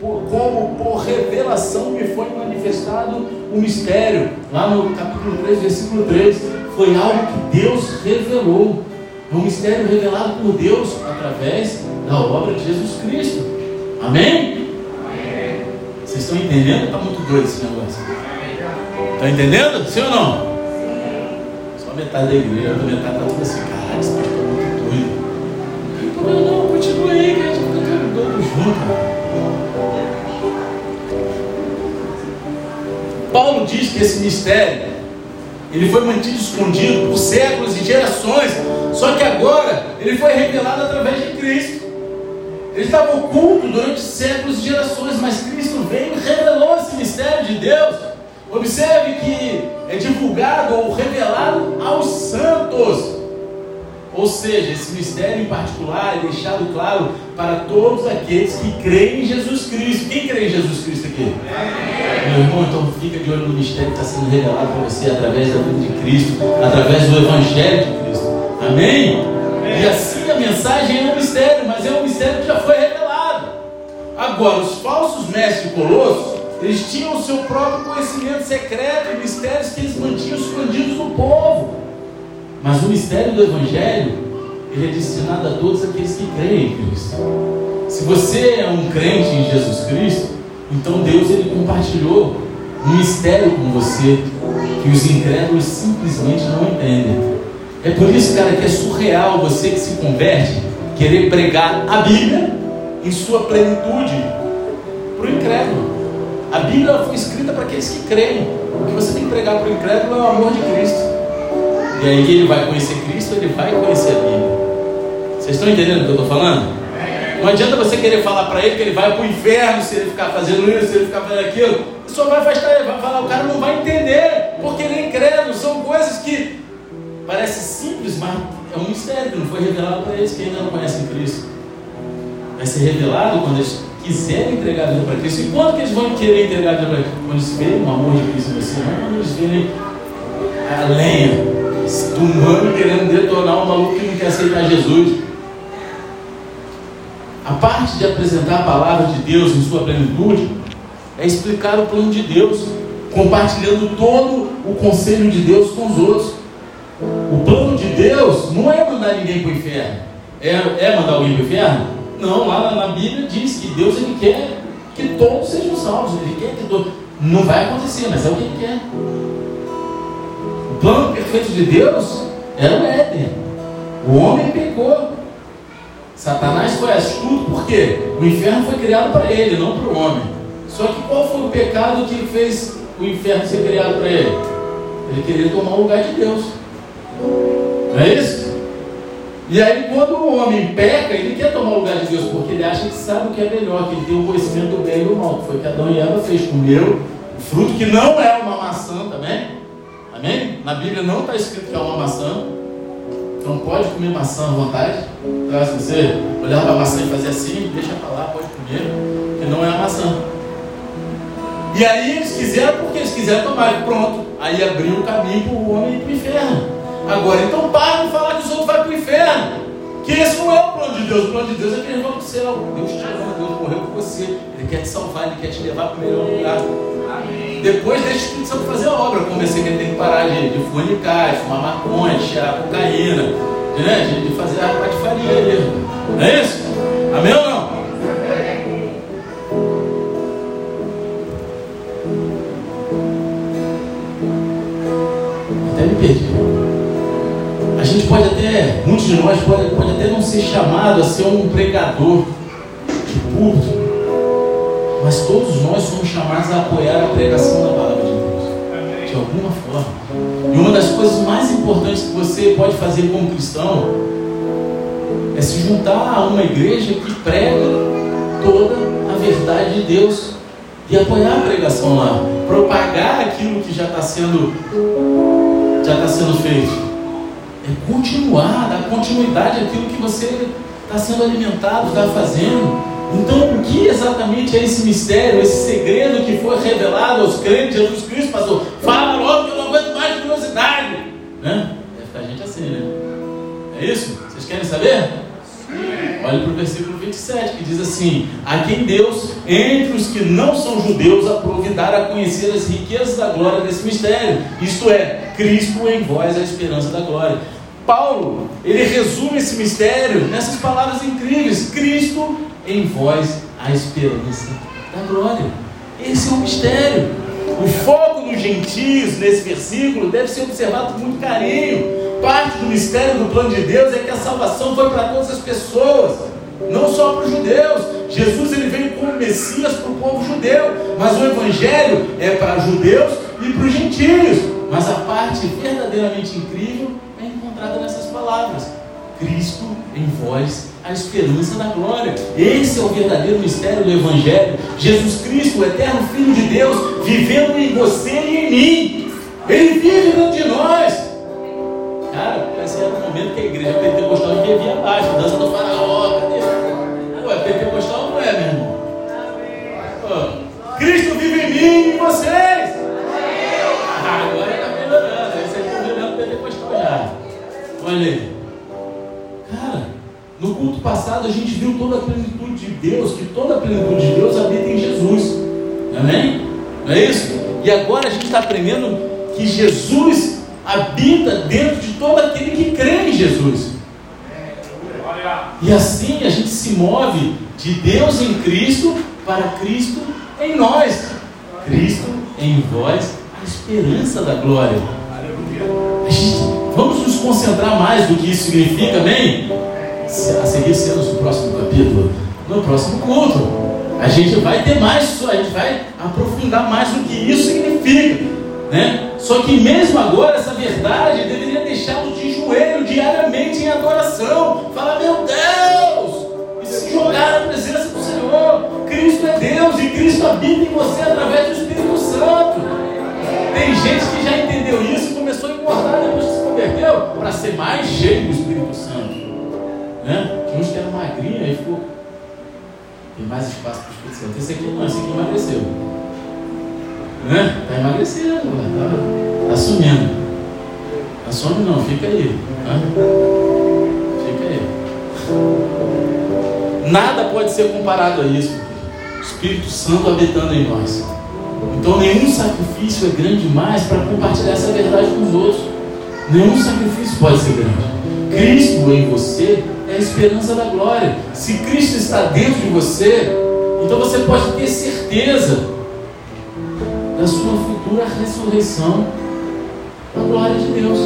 por, como por revelação me foi manifestado o mistério. Lá no capítulo 3, versículo 3, foi algo que Deus revelou. É um mistério revelado por Deus através da obra de Jesus Cristo. Amém? Estão entendendo? Está muito doido esse negócio. Está entendendo? Sim ou não? Só metade da igreja, a metade está tudo assim, caralho, esse pastor é muito doido. Não, não, continua aí, que a gente fica todo doido junto. Paulo diz que esse mistério ele foi mantido escondido por séculos e gerações, só que agora ele foi revelado através de Cristo. Ele estava oculto durante séculos e gerações, mas Cristo veio e revelou esse mistério de Deus. Observe que é divulgado ou revelado aos santos. Ou seja, esse mistério em particular é deixado claro para todos aqueles que creem em Jesus Cristo. Quem crê em Jesus Cristo aqui? Meu irmão, então fica de olho no mistério que está sendo revelado para você através da vida de Cristo, através do Evangelho de Cristo. Amém? E assim a mensagem é um mistério, mas é um mistério que já foi revelado. Agora, os falsos mestres colossos, eles tinham o seu próprio conhecimento secreto e mistérios que eles mantinham escondidos do povo. Mas o mistério do Evangelho, ele é destinado a todos aqueles que creem em Cristo. Se você é um crente em Jesus Cristo, então Deus ele compartilhou um mistério com você que os incrédulos simplesmente não entendem. É por isso, cara, que é surreal você que se converte querer pregar a Bíblia em sua plenitude para o incrédulo. A Bíblia foi escrita para aqueles que creem. O que você tem que pregar para o incrédulo é o amor de Cristo. E aí ele vai conhecer Cristo, ele vai conhecer a Bíblia. Vocês estão entendendo o que eu estou falando? Não adianta você querer falar para ele que ele vai para o inferno se ele ficar fazendo isso, se ele ficar fazendo aquilo. Ele só vai afastar ele, vai falar, o cara não vai entender, porque ele é incrédulo. São coisas que parecem simples, mas é um mistério que não foi revelado para eles que ainda não conhecem Cristo. Vai ser revelado quando eles quiserem entregar a vida para Cristo. E quando que eles vão querer entregar a vida para Cristo? Quando eles verem o amor de Cristo em você, não quando eles verem a lenha do humano querendo detonar um maluco que não quer aceitar Jesus. A parte de apresentar a palavra de Deus em sua plenitude é explicar o plano de Deus, compartilhando todo o conselho de Deus com os outros. O plano de Deus não é mandar ninguém para o inferno. É, é mandar alguém para o inferno? Não, lá na, Bíblia diz que Deus ele quer que todos sejam salvos. Ele quer que todos. Não vai acontecer, mas é o que ele quer plano perfeito de Deus era o Éden. O homem pecou. Satanás foi astuto porque o inferno foi criado para ele, não para o homem. Só que qual foi o pecado que fez o inferno ser criado para ele? Ele queria tomar o lugar de Deus. Não é isso? E aí, quando o homem peca, ele quer tomar o lugar de Deus, porque ele acha que sabe o que é melhor, que ele tem o conhecimento do bem e do mal, que foi o que Adão e Eva fez, comeu o fruto que não é uma maçã também. Amém? Na Bíblia não está escrito que é uma maçã. Então pode comer maçã à vontade. Então, se você olhar para a maçã e fazer assim, deixa para lá, pode comer, que não é a maçã. E aí eles quiseram porque eles quiseram tomar, pronto. Aí abriu o caminho para o homem ir para o inferno. Agora, então para de falar para o inferno. Que esse não é o plano de Deus. O plano de Deus é que eles vão para o céu. Deus te ama, Deus morreu por você. Ele quer te salvar, Ele quer te levar para o melhor lugar. Depois deixa o Espírito Santo fazer a obra. Eu comecei que ele tem que parar de, de fornicar, de fumar maconha, de cheirar cocaína, né? de, de fazer a patifaria ali. Não é isso? Amém ou não? Até me perdi. Gente pode até, muitos de nós pode, pode até não ser chamado a ser um pregador de culto, mas todos nós somos chamados a apoiar a pregação da palavra de Deus, de alguma forma. E uma das coisas mais importantes que você pode fazer como cristão é se juntar a uma igreja que prega toda a verdade de Deus e apoiar a pregação lá, propagar aquilo que já está sendo já está sendo feito. É continuar, dar continuidade àquilo que você está sendo alimentado, está fazendo. Então, o que exatamente é esse mistério, esse segredo que foi revelado aos crentes Jesus Cristo, pastor? Fala logo que eu não aguento mais de curiosidade. Né? Deve ficar a gente assim, né? É isso? Vocês querem saber? Olhe para o versículo 27 que diz assim: A quem Deus, entre os que não são judeus, aprovidar a conhecer as riquezas da glória desse mistério, isto é, Cristo em vós, a esperança da glória. Paulo, ele resume esse mistério nessas palavras incríveis: Cristo em vós a esperança da glória. Esse é um mistério. O foco dos gentios nesse versículo deve ser observado com muito carinho. Parte do mistério do plano de Deus é que a salvação foi para todas as pessoas, não só para os judeus. Jesus ele veio como Messias para o povo judeu, mas o Evangelho é para judeus e para os gentios. Mas a parte verdadeiramente incrível palavras: Cristo em vós, a esperança da glória. Esse é o verdadeiro mistério do Evangelho. Jesus Cristo, o eterno Filho de Deus, vivendo em você e em mim. Ele vive dentro de nós. Cara, esse era o momento que a igreja pentecostal devia abaixo, dança do faraó, cadê? Agora, pentecostal não é, meu irmão. Cristo vive em mim e em vocês. Olha aí. Cara, no culto passado a gente viu toda a plenitude de Deus, que toda a plenitude de Deus habita em Jesus. Amém? Não é isso? E agora a gente está aprendendo que Jesus habita dentro de todo aquele que crê em Jesus. E assim a gente se move de Deus em Cristo para Cristo em nós. Cristo em vós, a esperança da glória. A gente, vamos nos concentrar mais do que isso significa, amém? A seguir cenas no próximo capítulo, no próximo culto. A gente vai ter mais, a gente vai aprofundar mais do que isso significa. Né? Só que mesmo agora essa verdade deveria deixá-lo de joelho diariamente em adoração. Falar, meu Deus! E se jogar na presença do Senhor. Cristo é Deus e Cristo habita em você através do Espírito Santo. Tem gente que já entendeu isso e começou a engordar depois que para ser mais cheio do Espírito Santo. Né? Tinha uns que eram magrinhos e ficou. Tem mais espaço para o Espírito Santo. Esse aqui não, esse aqui emagreceu. Né? Está emagrecendo, está tá sumindo. Assume não, fica aí. Né? Fica aí. Nada pode ser comparado a isso. O Espírito Santo habitando em nós. Então nenhum sacrifício é grande demais para compartilhar essa verdade com os outros. Nenhum sacrifício pode ser grande. Cristo em você é a esperança da glória. Se Cristo está dentro de você, então você pode ter certeza da sua futura ressurreição na glória de Deus.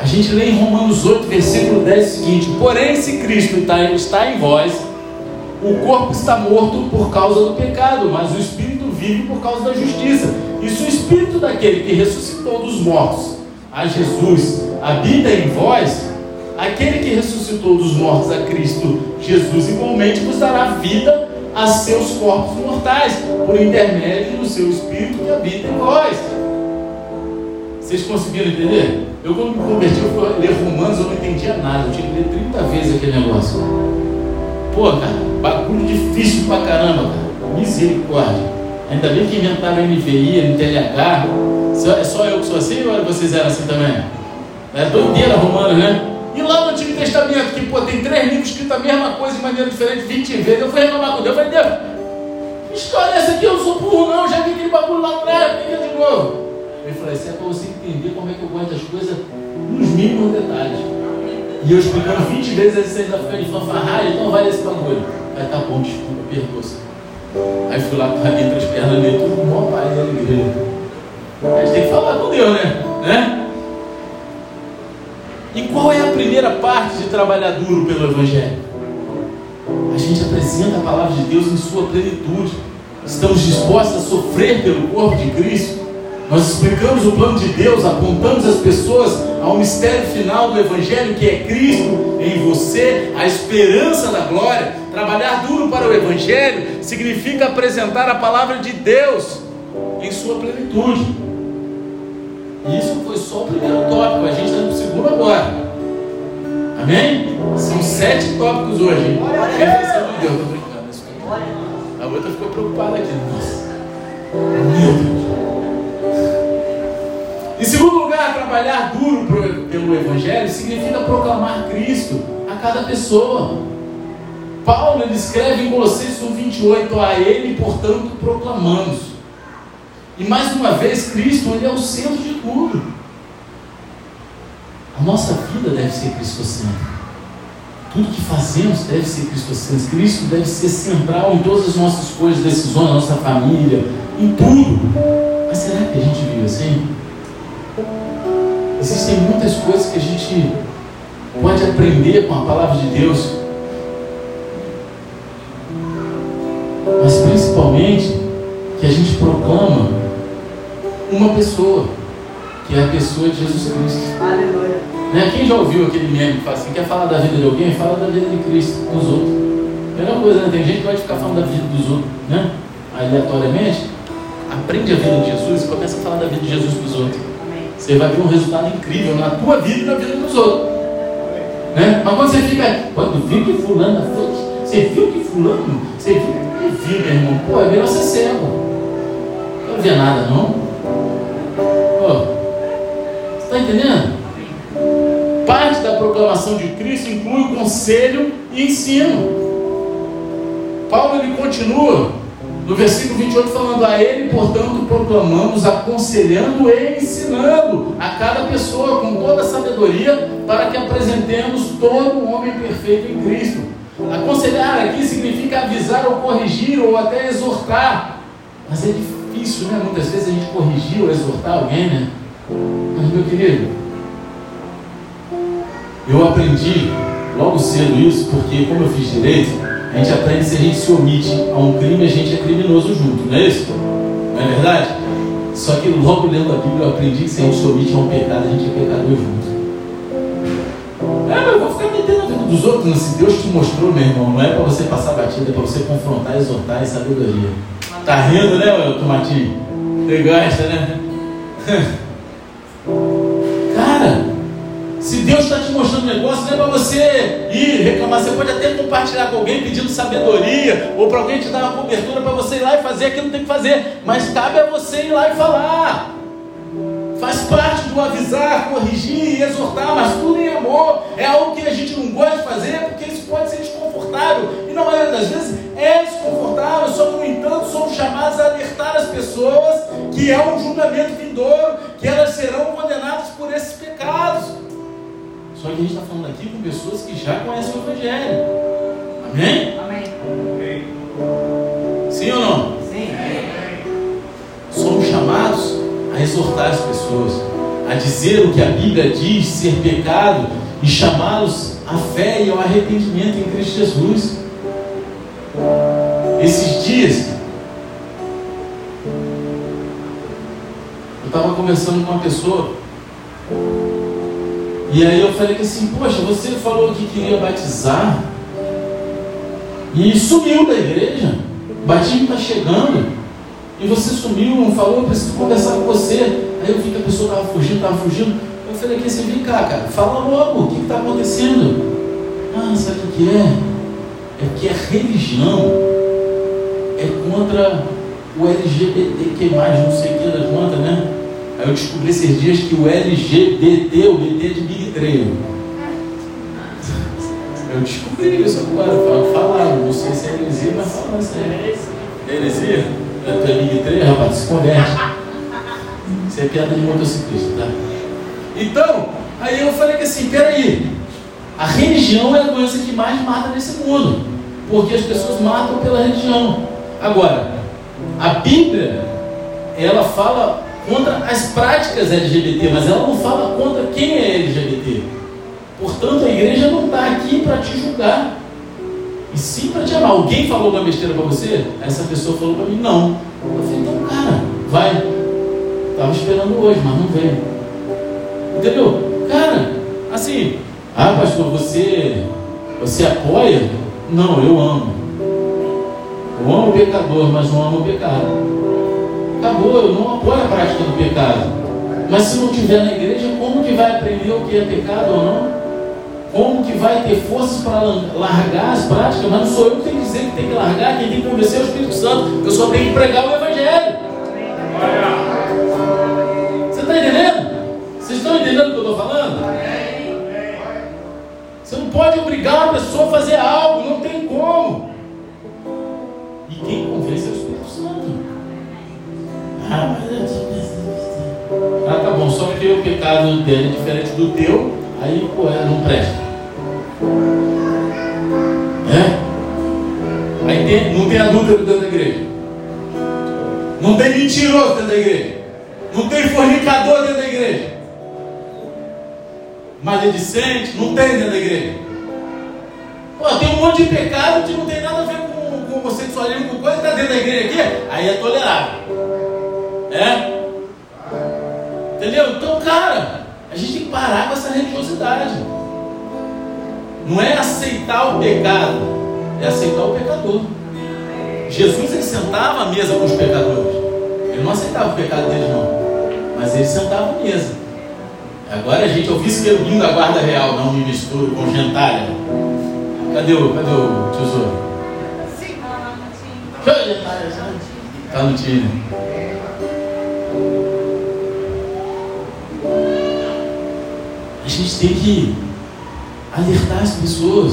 A gente lê em Romanos 8, versículo 10 o seguinte: Porém, se Cristo está, está em vós, o corpo está morto por causa do pecado, mas o espírito vive por causa da justiça. E se o espírito daquele que ressuscitou dos mortos, a Jesus, habita em vós, aquele que ressuscitou dos mortos a Cristo Jesus igualmente vos dará vida a seus corpos mortais, por intermédio do seu Espírito que habita em vós. Vocês conseguiram entender? Eu, quando me converti, eu fui ler Romanos, eu não entendia nada. Eu tinha que ler 30 vezes aquele negócio. Pô, cara, bagulho difícil pra caramba, cara. Misericórdia. Ainda bem que inventaram NVI, NTLH. É só eu que sou assim ou vocês eram assim também? É doideira Romanos, né? E lá no Antigo Testamento, que pô, tem três livros escritos a mesma coisa de maneira diferente 20 vezes, eu fui reclamar com Deus. Eu falei, Deus, que história é essa aqui? Eu sou burro, não. Já vi aquele bagulho lá atrás, fica de novo. Ele falou, é para você entender como é que eu guardo as coisas nos mínimos detalhes. E eu explicando 20 vezes, aí você ainda fica de fanfarragem, então vai nesse bagulho. Aí tá bom, desculpa, perdoa-se. Aí fui lá entre as pernas dele, tudo mó pai da igreja. A gente tem que falar com Deus, né? né? E qual é a primeira parte de trabalhar duro pelo Evangelho? A gente apresenta a palavra de Deus em sua plenitude. Estamos dispostos a sofrer pelo corpo de Cristo. Nós explicamos o plano de Deus, apontamos as pessoas ao mistério final do Evangelho, que é Cristo em você, a esperança da glória. Trabalhar duro para o Evangelho significa apresentar a palavra de Deus em sua plenitude. E isso foi só o primeiro tópico, a gente está no segundo agora. Amém? São sete tópicos hoje. Hein? Refeição de Deus, estou brincando. A outra ficou preocupada aqui. Nossa. Meu Deus. Em segundo lugar, trabalhar duro pelo Evangelho significa proclamar Cristo a cada pessoa. Paulo ele escreve em Colossenses 1,28: A Ele, portanto, proclamamos e mais uma vez, Cristo ele é o centro de tudo. A nossa vida deve ser cristocêntrica. tudo que fazemos deve ser cristocêntrico. Cristo deve ser central em todas as nossas coisas, decisões, na nossa família, em tudo. Mas será que a gente vive assim? Existem muitas coisas que a gente pode aprender com a palavra de Deus. Principalmente que a gente proclama uma pessoa, que é a pessoa de Jesus Cristo. Aleluia. Né? Quem já ouviu aquele meme que fala assim, quer falar da vida de alguém? Fala da vida de Cristo com os outros. Melhor coisa, né? Tem gente que vai ficar falando da vida dos outros, né? Aleatoriamente. Aprende a vida de Jesus e começa a falar da vida de Jesus para os outros. Você vai ver um resultado incrível na tua vida e na vida dos outros. Né? Mas quando você fica, quando viu que fulano você viu que fulano, você viu que viu, meu irmão, pô, é melhor ser cego. Não ver nada não. Pô, você está entendendo? Parte da proclamação de Cristo inclui o conselho e ensino. Paulo ele continua no versículo 28 falando a ele, portanto, proclamamos, aconselhando e ensinando a cada pessoa com toda a sabedoria para que apresentemos todo o homem perfeito em Cristo. Aconselhar aqui significa avisar ou corrigir ou até exortar. Mas é difícil, né? Muitas vezes a gente corrigir ou exortar alguém, né? Mas meu querido, eu aprendi logo cedo isso, porque como eu fiz direito, a gente aprende se a gente se omite a um crime, a gente é criminoso junto, não é isso? Não é verdade? Só que logo lendo a Bíblia eu aprendi que se a gente se omite a um pecado, a gente é pecador junto. Dos outros. Né? Se Deus te mostrou, meu irmão, não é para você passar batida, é para você confrontar, exortar e sabedoria. Tá rindo, né, Tomatinho? Você gosta, né? Se Deus está te mostrando um negócio, não é para você ir reclamar. Você pode até compartilhar com alguém pedindo sabedoria, ou para alguém te dar uma cobertura para você ir lá e fazer aquilo que tem que fazer. Mas cabe a você ir lá e falar. Faz parte do avisar, corrigir e exortar, mas tudo em amor. É algo que a gente não gosta de fazer porque isso pode ser desconfortável. E na maioria das vezes é desconfortável, só que, no entanto, somos chamados a alertar as pessoas que é um julgamento vindouro, que elas serão condenadas por esses pecados. Só que a gente está falando aqui com pessoas que já conhecem o Evangelho. Amém? Amém. Sim ou não? Sim. Somos chamados a exortar as pessoas, a dizer o que a Bíblia diz ser pecado e chamá-los à fé e ao arrependimento em Cristo Jesus. Esses dias, eu estava conversando com uma pessoa e aí eu falei assim, poxa, você falou que queria batizar e sumiu da igreja. Batismo está chegando. E você sumiu, não falou, eu preciso conversar com você. Aí eu vi que a pessoa estava fugindo, estava fugindo. Eu falei aqui, você vem cá, cara, fala logo, o que está acontecendo? Ah, sabe o que é? É que a religião é contra o LGBTQ, não sei o que da conta, né? Aí eu descobri esses dias que o LGBT, o BT é de Big Trail. Eu descobri isso agora, falaram, não sei se é heresia, mas falaram assim. É heresia? Tu é Big Trail, rapaz, se converte. Isso é piada de motociclista, tá? Então, aí eu falei que assim, peraí, a religião é a doença que mais mata nesse mundo, porque as pessoas matam pela religião. Agora, a Bíblia, ela fala contra as práticas LGBT, mas ela não fala contra quem é LGBT. Portanto, a igreja não está aqui para te julgar, e sim para te amar. Alguém falou uma besteira para você? Essa pessoa falou para mim, não. Eu falei, então, cara, vai. Estava esperando hoje, mas não veio. Entendeu? Cara, assim, ah, pastor, você, você apoia? Não, eu amo. Eu amo o pecador, mas não amo o pecado acabou, eu não apoio a prática do pecado. Mas se não tiver na igreja, como que vai aprender o que é pecado ou não? Como que vai ter forças para largar as práticas? Mas não sou eu que tenho que dizer que tem que largar, quem tem que convencer é o Espírito Santo. Eu só tenho que pregar o Evangelho. Você está entendendo? Vocês estão entendendo o que eu estou falando? Você não pode obrigar uma pessoa a fazer algo, não tem como. E quem convence é o Espírito Santo. Ah, ah, tá bom, só que o pecado dele é diferente do teu, aí, pô, é, não presta. Aí tem, não tem adúltero dentro da igreja. Não tem mentiroso dentro da igreja. Não tem fornicador dentro da igreja. Maledicente, não tem dentro da igreja. Pô, tem um monte de pecado que não tem nada a ver com, com homossexualismo, com coisa que está dentro da igreja aqui. Aí é tolerável. É? Entendeu? Então, cara, a gente tem que parar com essa religiosidade. Não é aceitar o pecado, é aceitar o pecador. Jesus ele sentava à mesa com os pecadores. Ele não aceitava o pecado deles, não. Mas ele sentava à mesa. Agora a gente ouviu esse vindo da guarda real, não me misturo com gentalha. Cadê o, cadê o tesouro? Está no time. A gente tem que alertar as pessoas.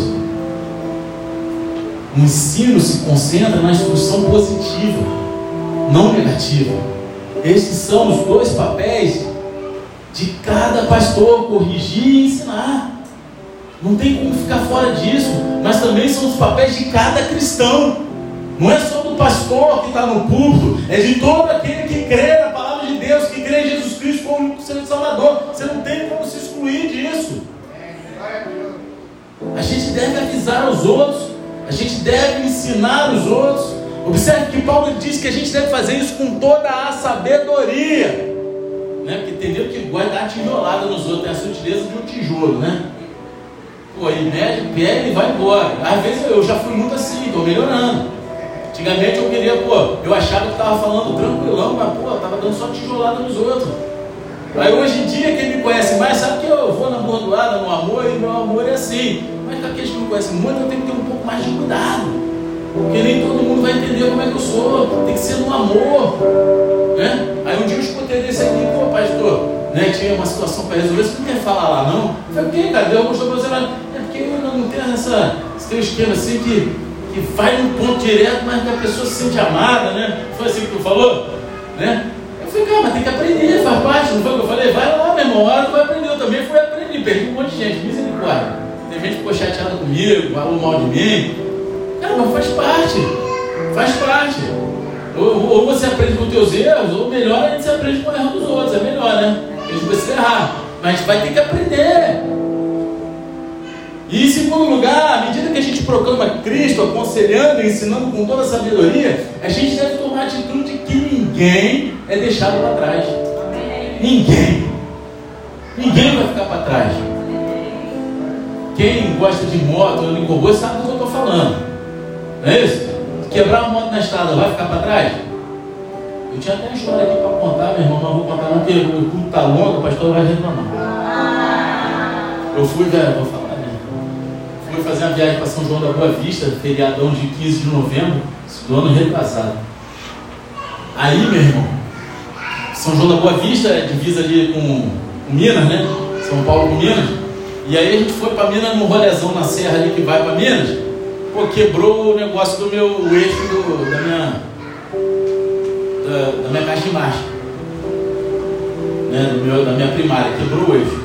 O ensino se concentra na instrução positiva, não negativa. Esses são os dois papéis de cada pastor: corrigir e ensinar. Não tem como ficar fora disso, mas também são os papéis de cada cristão. Não é só do pastor que está no púlpito, é de todo aquele que crê na palavra de Deus, que crê em Jesus Cristo como seu Salvador. Você não tem como se excluir disso. A gente deve avisar os outros, a gente deve ensinar os outros. Observe que Paulo diz que a gente deve fazer isso com toda a sabedoria. Né? Porque entendeu que gosta de dar tijolada nos outros, tem a sutileza de um tijolo, né? Pô, ele mede, pega e vai embora. Às vezes eu já fui muito assim, estou melhorando. Antigamente eu queria, pô, eu achava que estava falando tranquilão, mas pô, estava dando só tijolada nos outros. Aí hoje em dia, quem me conhece mais sabe que eu vou na bordoada, no amor, e meu amor é assim. Mas para aqueles que me conhecem muito, eu tenho que ter um pouco mais de cuidado. Porque nem todo mundo vai entender como é que eu sou. Tem que ser no amor. Né? Aí um dia eu escutei desse aqui, pô, pastor, né? Tinha uma situação para resolver, você não quer falar lá não? Eu falei, o que, cara? Deus mostrou para você, é porque eu não, tenho essa, esse esquema assim que, que vai no ponto direto, mas que a pessoa se sente amada, né? Foi assim que tu falou? Né? Falei, cara, mas tem que aprender, faz parte, não foi o que eu falei? Vai lá, meu irmão, hora tu vai aprender. Eu também fui aprender, perdi um monte de gente, misericórdia. Tem gente que ficou chateada comigo, falou mal de mim. Cara, mas faz parte, faz parte. Ou, ou você aprende com teus erros, ou melhor, a gente se aprende com o erro dos outros, é melhor, né? A gente precisa errar, mas vai ter que aprender. E em segundo lugar, à medida que a gente proclama Cristo, aconselhando e ensinando com toda a sabedoria, a gente deve tomar a atitude que ninguém é deixado para trás. Ninguém. Ninguém vai ficar para trás. Quem gosta de moto, ou de robô, sabe do que eu estou falando. Não é isso? Quebrar uma moto na estrada, vai ficar para trás? Eu tinha até uma história aqui para contar, meu irmão, mas vou contar não, porque o culto está longo, o pastor vai reclamar. Eu fui, velho, vou falar, né? Fui fazer uma viagem para São João da Boa Vista, feriadão de 15 de novembro, do ano retrasado. Aí, meu irmão, São João da Boa Vista é divisa ali com, com Minas, né? São Paulo com Minas. E aí a gente foi para Minas num rolezão na serra ali que vai para Minas. Pô, quebrou o negócio do meu o eixo do, da minha da, da, minha caixa de marcha. Né? Meu, da minha primária, quebrou o eixo.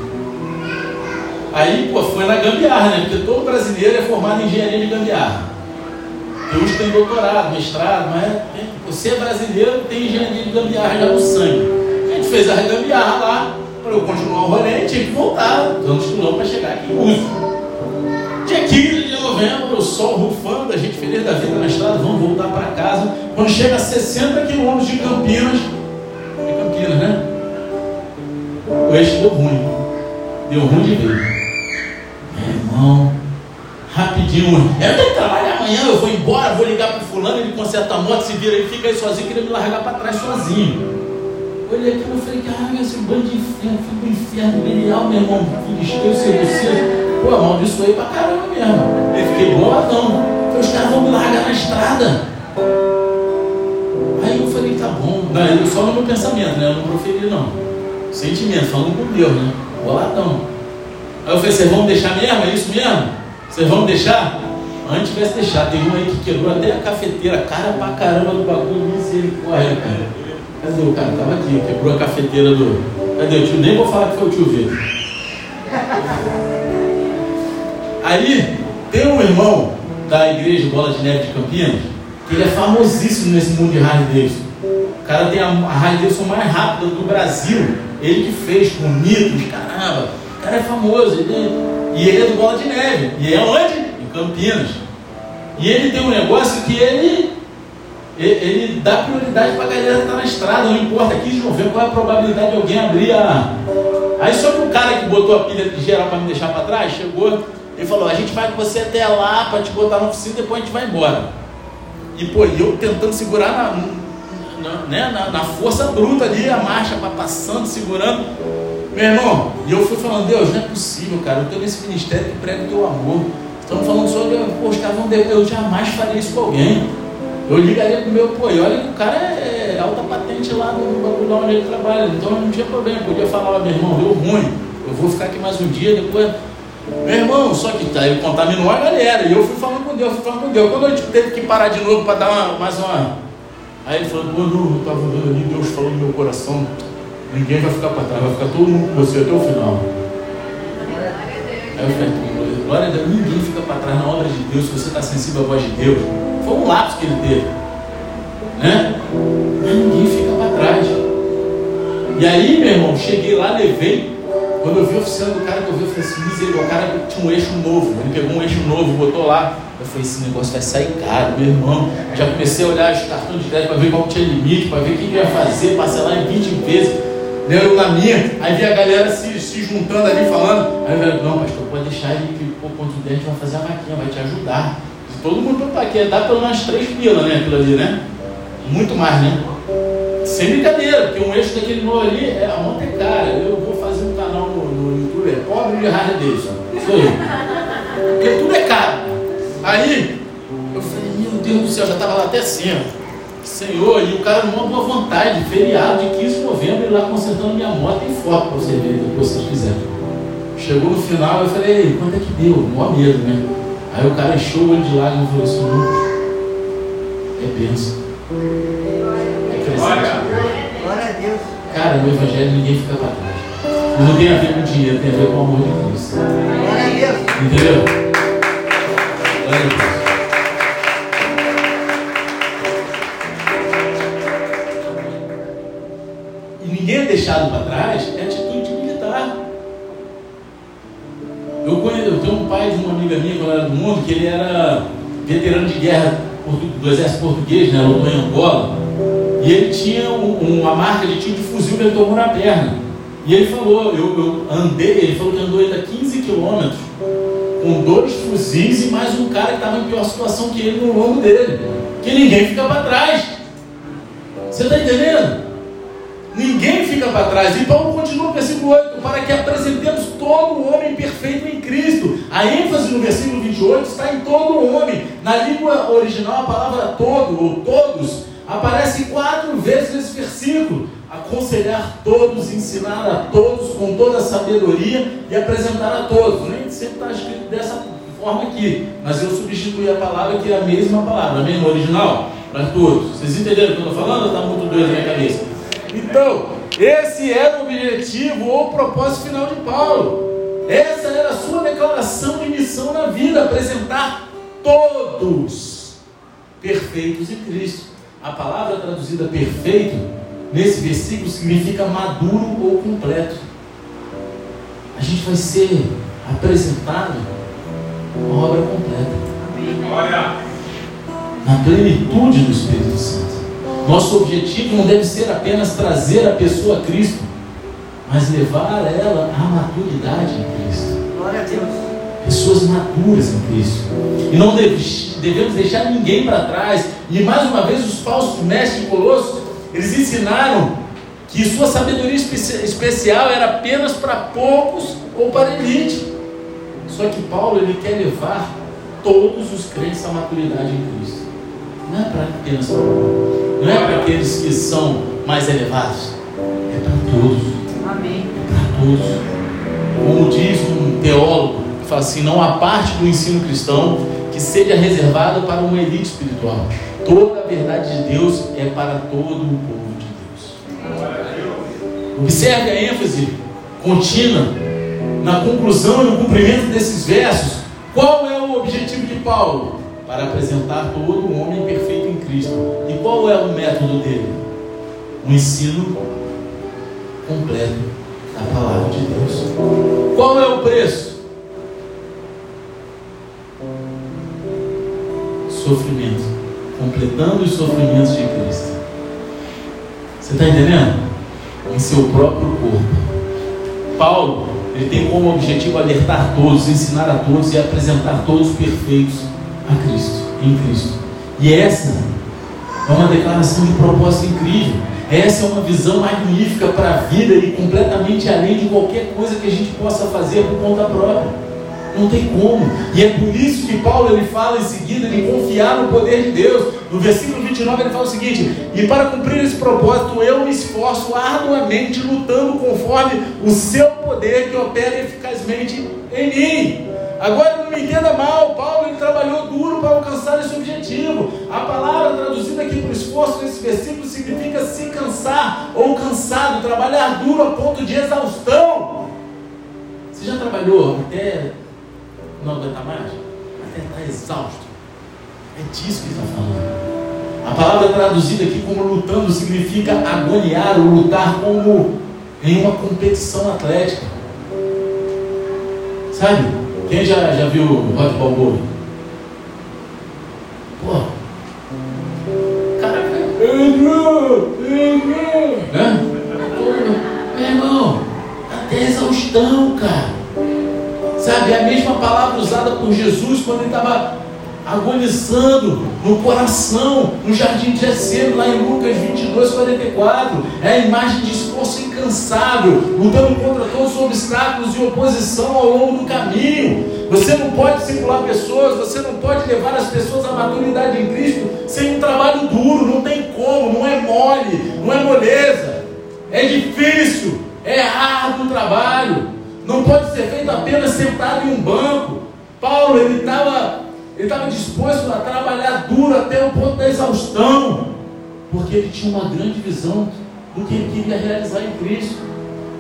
Aí, pô, foi na gambiarra, né? Porque todo brasileiro é formado em engenharia de gambiarra. Tem uns que doutorado, mestrado, mas é, você é brasileiro, tem engenharia de gambiarra já no sangue. A gente fez a gambiarra lá, para eu continuar o rolê, tinha que voltar, tantos quilômetros para chegar aqui em Uso. Dia 15 de novembro, o sol rufando, a gente feliz da vida na estrada, vamos voltar para casa. Quando chega a 60 quilômetros de Campinas, de Campinas, né? O eixo deu ruim. Deu ruim de vez. Meu irmão, rapidinho. Eu tenho que trabalhar amanhã, eu vou embora, vou ligar para fulano, ele conserta a moto, se vira, ele fica aí sozinho, querendo me largar para trás sozinho. Olhei aqui e falei, caralho, esse bando de inferno, fui pro inferno benial, meu irmão, filisteu, você. Pô, amaldiçoei pra caramba mesmo. Eu fiquei boladão. Falei, os caras vão me largar na estrada. Aí eu falei, tá bom. Não, só no meu pensamento, né? Eu não proferi não. Sentimento, falando com Deus, né? Boladão. Aí eu falei, vocês vão deixar mesmo? É isso mesmo? Vocês vão deixar? Antes tivesse deixado, tem um aí que quebrou até a cafeteira, cara pra caramba do bagulho, misericórdia, cara. Cadê o cara? Tava aqui, quebrou a cafeteira do. Cadê o tio? Nem vou falar que foi o tio Verde. Aí, tem um irmão da igreja Bola de Neve de Campinas, que ele é famosíssimo nesse mundo de Harley Davidson. O cara tem a, Harley Davidson mais rápida do Brasil. Ele que fez com nitros, caramba. O cara é famoso. Ele, e ele é do Bola de Neve. E é onde? Campinas. E ele tem um negócio que ele, ele, dá prioridade para a galera que está na estrada. Não importa aqui de novembro qual é a probabilidade de alguém abrir a. Aí só que o cara que botou a pilha geral para me deixar para trás chegou. Ele falou: a gente vai com você até lá para te botar na oficina, depois a gente vai embora. E pô, eu tentando segurar na, na, né, na, na força bruta ali, a marcha passando, segurando. Meu irmão, e eu fui falando, Deus, não é possível, cara. Eu estou nesse ministério que prega o teu amor. Estamos falando sobre, os caras vão eu jamais faria isso com alguém. Eu ligaria pro meu, pô, e olha que o cara é, é alta patente lá no bagulho onde ele trabalha. Então não tinha problema, podia falar, meu irmão, deu ruim. Eu vou ficar aqui mais um dia, depois meu irmão, só que tá, ele contaminou a galera. E eu fui falando com Deus, fui falando com Deus. Quando gente teve que parar de novo para dar uma, mais uma. Aí ele falou, pô, eu estava vendo ali, Deus falou no meu coração. Ninguém vai ficar para trás, vai ficar todo mundo com você até o final. Aí eu falei, glória a Deus, ninguém fica para trás na obra de Deus se você está sensível à voz de Deus. Foi um lápis que ele teve. Né? Ninguém fica para trás. E aí, meu irmão, cheguei lá, levei quando eu vi o oficina do cara que eu vi, eu falei assim, misericórdia, o cara tinha um eixo novo, ele pegou um eixo novo botou lá. Eu falei, esse negócio vai sair caro, meu irmão. Já comecei a olhar os cartões de crédito para ver qual tinha limite, para ver o que ia fazer, parcelar em 20 vezes. Eu na minha, aí vi a galera se, se juntando ali falando. Aí eu falei, não, pastor, pode deixar ele que a gente vai fazer a maquinha, vai te ajudar. Todo mundo para quê? Dá pelo menos 3 pila, né? Aquilo ali, né? Muito mais, né? Sem brincadeira, porque um eixo daquele novo ali é a monta é cara. Eu vou fazer um canal no, no YouTube, é pobre de Harley Davidson. Isso aí. Porque tudo é caro. Aí, eu falei, meu Deus do céu, já estava lá até cima. Senhor, e o cara numa boa vontade, feriado de 15 de novembro, ele lá consertando minha moto em foto para você ver, depois vocês quiserem. Chegou no final, eu falei, quanto é que deu? Mó medo, né? Aí o cara encheu o olho de lágrimas e falou assim, é benção. Glória a Deus. Cara, no Evangelho ninguém fica para trás. Não tem a ver com dinheiro, tem a ver com o amor de Cristo. Glória a Deus. Entendeu? Glória a Deus. E ninguém é deixado para trás, veterano de guerra do exército português, né, lutou em Angola. E ele tinha um, uma marca de tiro de fuzil que ele tomou na perna. E ele falou, eu, eu andei, ele falou que andou ainda 15 quilômetros com dois fuzis e mais um cara que estava em pior situação que ele no lombo dele. Que ninguém fica para trás. Você está entendendo? Ninguém fica para trás. E Paulo continua versículo 8: para que apresentemos todo o homem perfeito em Cristo. A ênfase no versículo 28 está em todo o homem. Na língua original, a palavra todo ou todos aparece quatro vezes nesse versículo. Aconselhar todos, ensinar a todos com toda a sabedoria e apresentar a todos. Nem sempre está escrito dessa forma aqui, mas eu substituí a palavra que é a mesma palavra, mesmo original, para todos. Vocês entenderam o que eu estou falando? Está muito doido na minha cabeça. Então, esse era o objetivo ou o propósito final de Paulo. Essa era a sua declaração de missão na vida: apresentar todos perfeitos em Cristo. A palavra traduzida perfeito, nesse versículo, significa maduro ou completo. A gente vai ser apresentado uma obra completa. Na plenitude do Espírito Santo. Nosso objetivo não deve ser apenas trazer a pessoa a Cristo, mas levar ela à maturidade em Cristo. Glória a Deus pessoas maduras em Cristo. E não devemos deixar ninguém para trás. E mais uma vez, os falsos mestres de Colosso, eles ensinaram que sua sabedoria especial era apenas para poucos ou para elite. Só que Paulo ele quer levar todos os crentes à maturidade em Cristo. Não é para para não é para aqueles que são mais elevados, é para todos. Amém. É para todos. Como diz um teólogo, fala assim: não há parte do ensino cristão que seja reservada para uma elite espiritual. Toda a verdade de Deus é para todo o povo de Deus. Observe a ênfase contínua na conclusão e no cumprimento desses versos. Qual é o objetivo de Paulo? Para apresentar todo o homem perfeito em Cristo. E qual é o método dele? O ensino completo da palavra de Deus. Qual é o preço? Sofrimento. Completando os sofrimentos de Cristo. Você está entendendo? Em seu próprio corpo. Paulo, ele tem como objetivo alertar todos, ensinar a todos e apresentar todos perfeitos a Cristo, em Cristo. E essa é uma declaração de propósito incrível. Essa é uma visão magnífica para a vida e completamente além de qualquer coisa que a gente possa fazer por conta própria. Não tem como. E é por isso que Paulo ele fala em seguida de confiar no poder de Deus. No versículo 29 ele fala o seguinte: E para cumprir esse propósito eu me esforço arduamente lutando conforme o seu poder que opera eficazmente em mim. Agora não me entenda mal, Paulo ele trabalhou duro para alcançar esse objetivo. A palavra traduzida aqui por esforço nesse versículo significa se cansar ou cansado, trabalhar duro a ponto de exaustão. Você já trabalhou até não aguentar mais? Até estar exausto. É disso que ele está falando. A palavra traduzida aqui como lutando significa agoniar ou lutar como em uma competição atlética. Sabe? Quem já, já viu Rock Balboa? Pô. Caraca. Né? Meu irmão, até exaustão, cara. Sabe, é a mesma palavra usada por Jesus quando ele estava agonizando no coração, no jardim de Getsemane, lá em Lucas 22, 44. É a imagem de esforço incansável, lutando contra todos os obstáculos e oposição ao longo do caminho. Você não pode circular pessoas, você não pode levar as pessoas à maturidade em Cristo sem um trabalho duro, não tem como, não é mole, não é moleza. É difícil, é árduo o trabalho. Não pode ser feito apenas sentado em um banco. Paulo, ele estava ele estava disposto a trabalhar duro até o ponto da exaustão, porque ele tinha uma grande visão do que ele queria realizar em Cristo.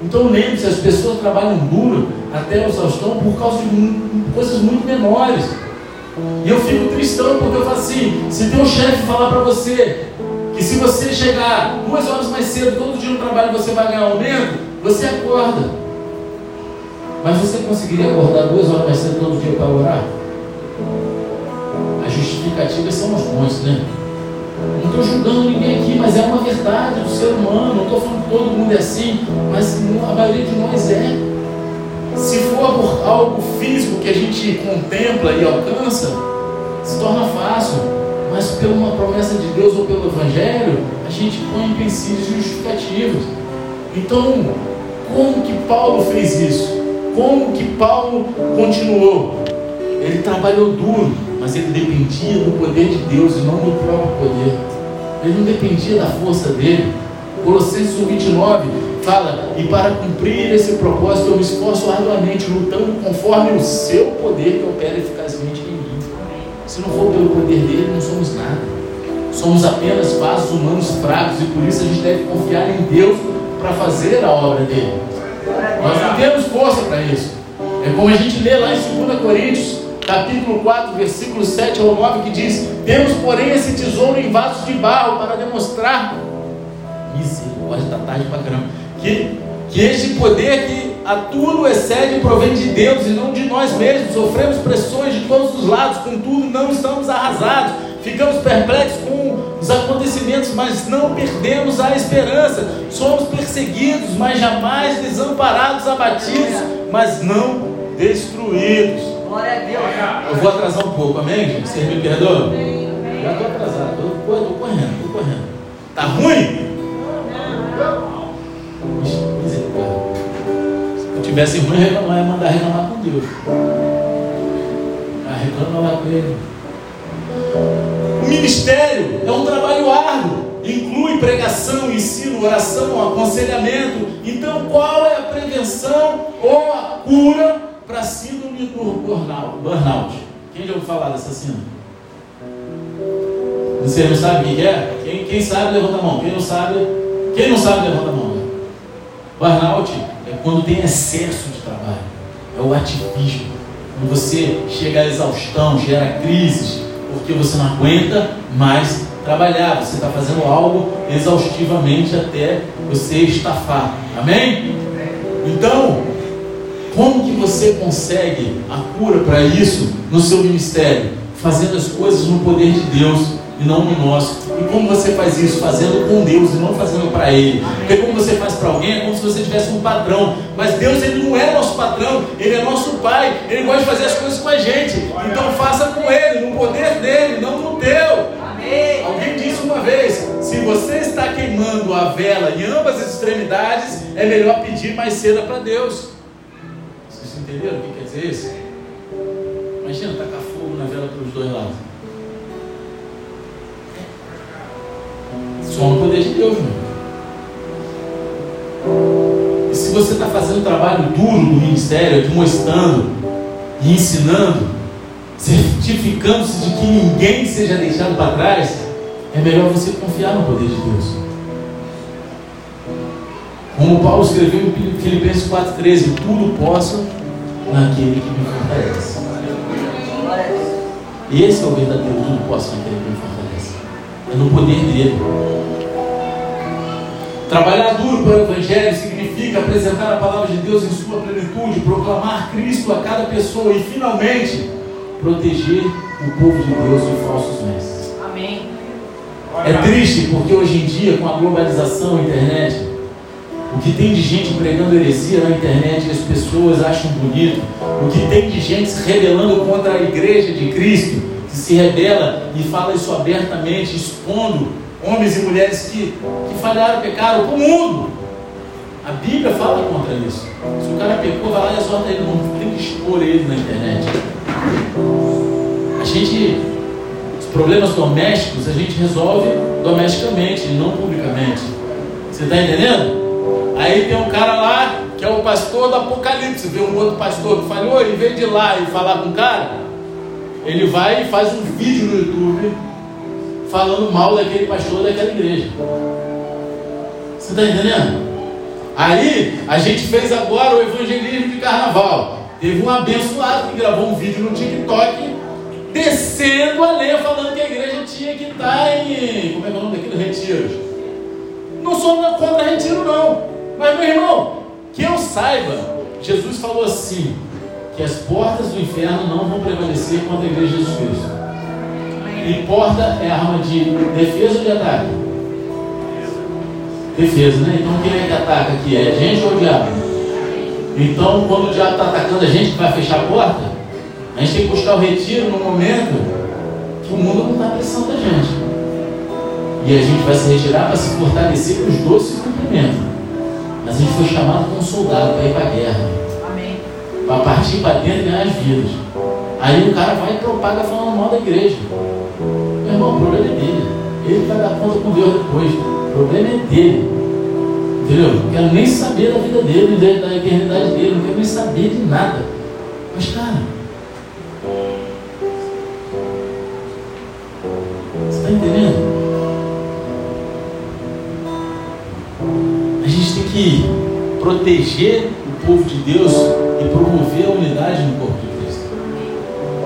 Então lembre-se, as pessoas trabalham duro até a exaustão por causa de coisas muito menores. E eu fico tristão porque eu falo assim, se teu chefe falar para você que se você chegar duas horas mais cedo todo dia no trabalho você vai ganhar aumento, você acorda. Mas você conseguiria acordar duas horas mais cedo todo dia para orar? Justificativas são os bons, né? Não estou julgando ninguém aqui, mas é uma verdade do ser humano. Não estou falando que todo mundo é assim, mas a maioria de nós é. Se for algo físico que a gente contempla e alcança, se torna fácil. Mas pela uma promessa de Deus ou pelo Evangelho, a gente põe empecilhos justificativos. Então, como que Paulo fez isso? Como que Paulo continuou? Ele trabalhou duro mas ele dependia do poder de Deus e não do próprio poder. Ele não dependia da força dele. Colossenses 1,29 fala: E para cumprir esse propósito eu me esforço arduamente, lutando conforme o seu poder que opera eficazmente em mim. Se não for pelo poder dele, não somos nada. Somos apenas vasos humanos fracos e por isso a gente deve confiar em Deus para fazer a obra dele. Nós não temos força para isso. É como a gente lê lá em 2 Coríntios capítulo 4, versículo 7 ao 9, que diz: Temos, porém, esse tesouro em vasos de barro para demonstrar misericórdia da tarde para caramba. Que, que este poder que a tudo excede provém de Deus e não de nós mesmos. Sofremos pressões de todos os lados, contudo, não estamos arrasados. Ficamos perplexos com os acontecimentos, mas não perdemos a esperança. Somos perseguidos, mas jamais desamparados, abatidos, mas não destruídos. Glória a Deus. Eu vou atrasar um pouco, amém, me perdoam? Já estou atrasado, estou correndo, estou correndo. Tá ruim? Se eu tivesse ruim, eu ia mandar reclamar com Deus. Ah, reclama lá com ele. O ministério é um trabalho árduo. Inclui pregação, ensino, oração, aconselhamento. Então, qual é a prevenção ou a cura para síndrome do burnout. Quem já ouviu falar dessa síndrome? Você não sabe o que é? Quem, quem sabe, levanta a mão. Quem não sabe, quem não sabe, levanta a mão. Burnout é quando tem excesso de trabalho. É o ativismo. Quando você chega à exaustão, gera crises, porque você não aguenta mais trabalhar, você está fazendo algo exaustivamente até você estafar. Amém? Então, como que você consegue a cura para isso no seu ministério? Fazendo as coisas no poder de Deus e não no nosso. E como você faz isso? Fazendo com Deus e não fazendo para Ele. Porque como você faz para alguém é como se você tivesse um patrão. Mas Deus ele não é nosso patrão, Ele é nosso Pai. Ele gosta de fazer as coisas com a gente. Então faça com Ele, no poder dele, não no teu. Alguém disse uma vez: se você está queimando a vela em ambas as extremidades, é melhor pedir mais cera para Deus. Entenderam o que quer dizer isso? Imagina tacar fogo na vela pelos dois lados. Só no poder de Deus, meu. E se você está fazendo um trabalho duro no ministério, demonstrando e ensinando, certificando-se de que ninguém seja deixado para trás, é melhor você confiar no poder de Deus. Como Paulo escreveu em Filipenses 4,13: Tudo posso naquele que me fortalece. Esse é o verdadeiro tudo posso naquele que me fortalece. É no poder dele. Trabalhar duro para o Evangelho significa apresentar a palavra de Deus em sua plenitude, proclamar Cristo a cada pessoa e, finalmente, proteger o povo de Deus de falsos mestres. Amém. É triste porque hoje em dia, com a globalização, a internet, o que tem de gente pregando heresia na internet, as pessoas acham bonito, o que tem de gente se rebelando contra a igreja de Cristo, que se rebela e fala isso abertamente, expondo homens e mulheres que, que falharam, pecaram para o mundo. A Bíblia fala contra isso. Se o cara pecou, vai lá e exorta ele, não tem que expor ele na internet. A gente, os problemas domésticos, a gente resolve domesticamente, não publicamente. Você está entendendo? Aí tem um cara lá que é o pastor do Apocalipse, vê um outro pastor que falhou, em vez de ir lá e falar com o cara, ele vai e faz um vídeo no YouTube falando mal daquele pastor daquela igreja. Você está entendendo? Aí a gente fez agora o evangelismo de carnaval. Teve um abençoado que gravou um vídeo no TikTok descendo a lenha falando que a igreja tinha que estar em. Como é que é o nome daquilo? Retiros. Não sou contra retiro, não. Mas, meu irmão, que eu saiba, Jesus falou assim: que as portas do inferno não vão prevalecer contra a igreja de Jesus Cristo. E porta é arma de defesa ou de ataque? Defesa, né? Então quem é que ataca aqui? É a gente ou o diabo? Então, quando o diabo está atacando a gente, vai fechar a porta, a gente tem que buscar o retiro no momento que o mundo não está pressando a gente. E a gente vai se retirar para se fortalecer para os doces cumprimentos. Mas a gente foi chamado como soldado para ir para a guerra. Para partir para dentro e ganhar as vidas. Aí o cara vai e propaga falando mal da igreja. Meu irmão, o problema é dele. Ele vai dar conta com Deus depois. O problema é dele. Entendeu? Não quero nem saber da vida dele, da eternidade dele, não quero nem saber de nada. Mas, cara, você está entendendo? Que proteger o povo de Deus e promover a unidade no corpo de Cristo.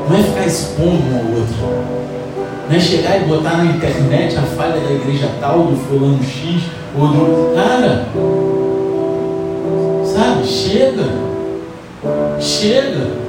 Não é ficar expondo um ao outro. Não é chegar e botar na internet a falha da igreja tal, do fulano X, ou do. Cara, sabe? Chega. Chega.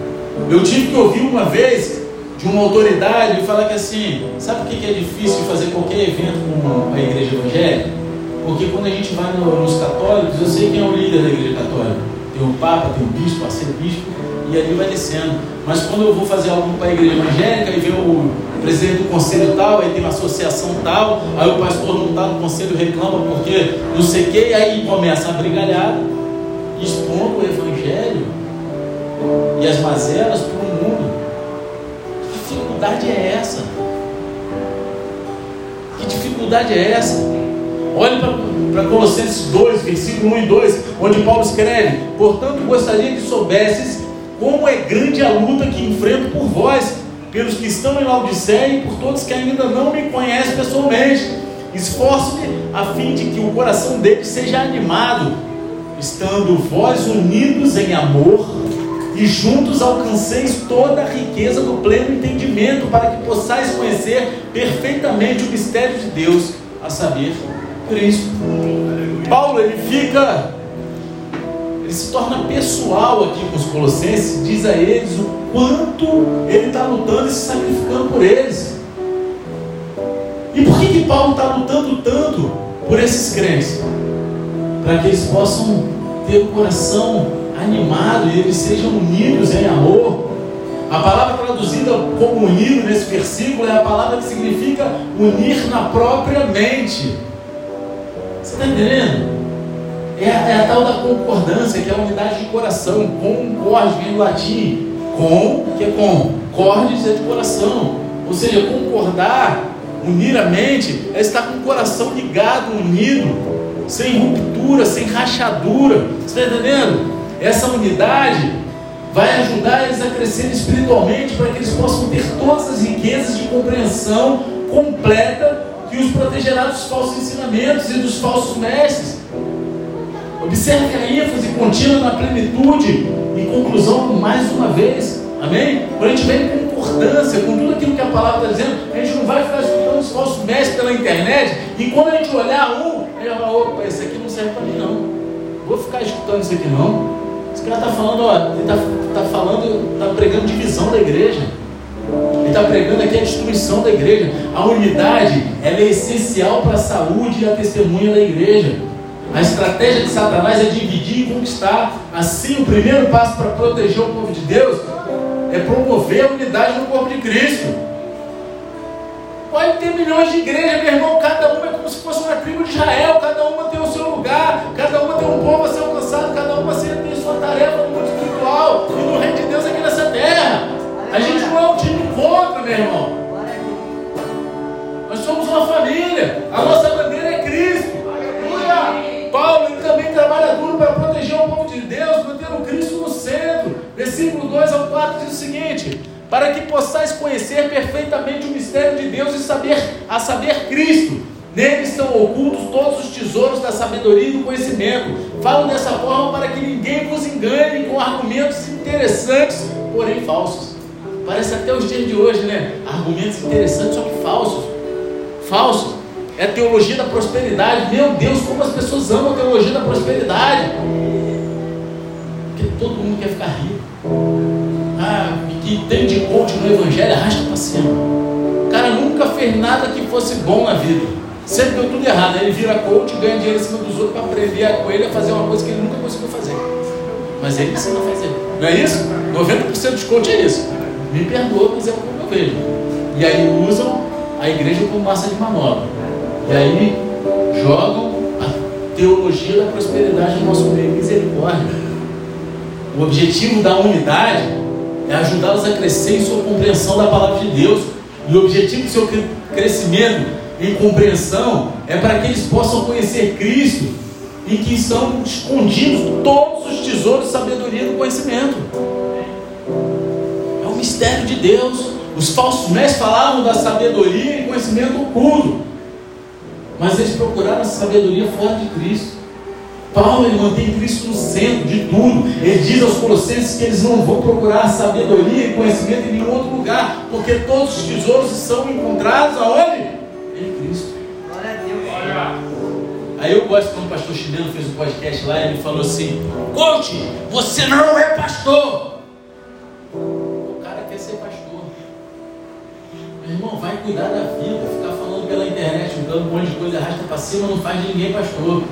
Eu tive que ouvir uma vez de uma autoridade falar que assim, sabe por que é difícil fazer qualquer evento com a igreja evangélica? Porque quando a gente vai nos católicos, eu sei quem é o líder da igreja católica. Tem o Papa, tem o Bispo, arcebispo, e ali vai descendo. Mas quando eu vou fazer algo para a igreja evangélica e ver o presidente do conselho tal, aí tem uma associação tal, aí o pastor não está no conselho reclama porque não sei o que, e aí começa a brigalhar, expondo o evangelho e as mazelas para o mundo. Que dificuldade é essa? Que dificuldade é essa? Olhe para Colossenses 2, versículo 1 e 2, onde Paulo escreve: Portanto, gostaria que soubesses como é grande a luta que enfrento por vós pelos que estão em Laodiceia e por todos que ainda não me conhecem pessoalmente. Esforço-me a fim de que o coração deles seja animado, estando vós unidos em amor e juntos alcanceis toda a riqueza do pleno entendimento, para que possais conhecer perfeitamente o mistério de Deus, a saber, Cristo. Paulo ele fica, ele se torna pessoal aqui com os Colossenses, diz a eles o quanto ele está lutando e se sacrificando por eles. E por que, que Paulo está lutando tanto por esses crentes? Para que eles possam ter o coração animado e eles sejam unidos em amor. A palavra traduzida como unido nesse versículo é a palavra que significa unir na própria mente. Você está entendendo? É a, é a, tal da concordância, que é a unidade de coração. Concorde, vem do latim. Com, que é com. Cordes é de coração. Ou seja, concordar, unir a mente, é estar com o coração ligado, unido, sem ruptura, sem rachadura. Você está entendendo? Essa unidade vai ajudar eles a crescer espiritualmente para que eles possam ter todas as riquezas de compreensão completa que os protegerá dos falsos ensinamentos e dos falsos mestres. Observe a ênfase contínua na plenitude e conclusão mais uma vez. Amém? Quando a gente vem com concordância com tudo aquilo que a palavra está dizendo, a gente não vai ficar escutando os falsos mestres pela internet e quando a gente olhar um, a gente vai falar, opa, esse aqui não serve para mim não. Vou ficar escutando isso aqui não. Esse cara está falando, ó, ele está tá falando, está pregando divisão da igreja. Ele está pregando aqui a destruição da igreja. A unidade ela é essencial para a saúde e a testemunha da igreja. A estratégia de Satanás é dividir e conquistar. Assim, o primeiro passo para proteger o povo de Deus é promover a unidade no corpo de Cristo. Pode ter milhões de igrejas, meu irmão, cada uma é como se fosse uma tribo de Israel, cada uma tem o seu lugar, cada uma tem um povo a ser alcançado, cada uma tem sua tarefa no mundo espiritual e no reino de Deus aqui nessa terra. A gente não é um time contra, meu irmão. Nós somos uma família, a nossa bandeira é Cristo. Paulo ele também trabalha duro para proteger o povo de Deus, mantendo Cristo no centro. Versículo 2 ao 4 diz o seguinte: para que possais conhecer perfeitamente o mistério de Deus e saber a saber Cristo. Nele estão ocultos todos os tesouros da sabedoria e do conhecimento. Falo dessa forma para que ninguém vos engane com argumentos interessantes, porém falsos. Parece até os dias de hoje, né? Argumentos interessantes, só que falsos. Falsos. É a teologia da prosperidade. Meu Deus, como as pessoas amam a teologia da prosperidade. Porque todo mundo quer ficar rico. Ah, que tem de coach no Evangelho, arrasta para cima. O cara nunca fez nada que fosse bom na vida. Sempre deu tudo errado. Aí ele vira coach, ganha dinheiro em cima dos outros para aprender com ele a fazer uma coisa que ele nunca conseguiu fazer. Mas ele ensina a fazer. Não é isso? 90% dos coaches é isso. Me perdoa, mas é como eu vejo. E aí usam a igreja como massa de manobra. E aí jogam a teologia da prosperidade no nosso meio. Misericórdia. O objetivo da unidade é ajudá-los a crescer em sua compreensão da palavra de Deus. E o objetivo do seu crescimento em compreensão é para que eles possam conhecer Cristo, em que estão escondidos todos os tesouros de sabedoria do conhecimento. Mistério de Deus. Os falsos mestres falavam da sabedoria e conhecimento oculto, mas eles procuraram a sabedoria fora de Cristo. Paulo ele mantém Cristo no centro de tudo. Ele diz aos Colossenses que eles não vão procurar sabedoria e conhecimento em nenhum outro lugar, porque todos os tesouros são encontrados aonde? Em Cristo. Glória a Deus. Aí eu gosto quando o pastor chileno fez um podcast lá, ele falou assim: Coach, você não é pastor. Irmão, vai cuidar da vida, ficar falando pela internet, jogando um monte de coisa, arrasta para cima, não faz ninguém pastor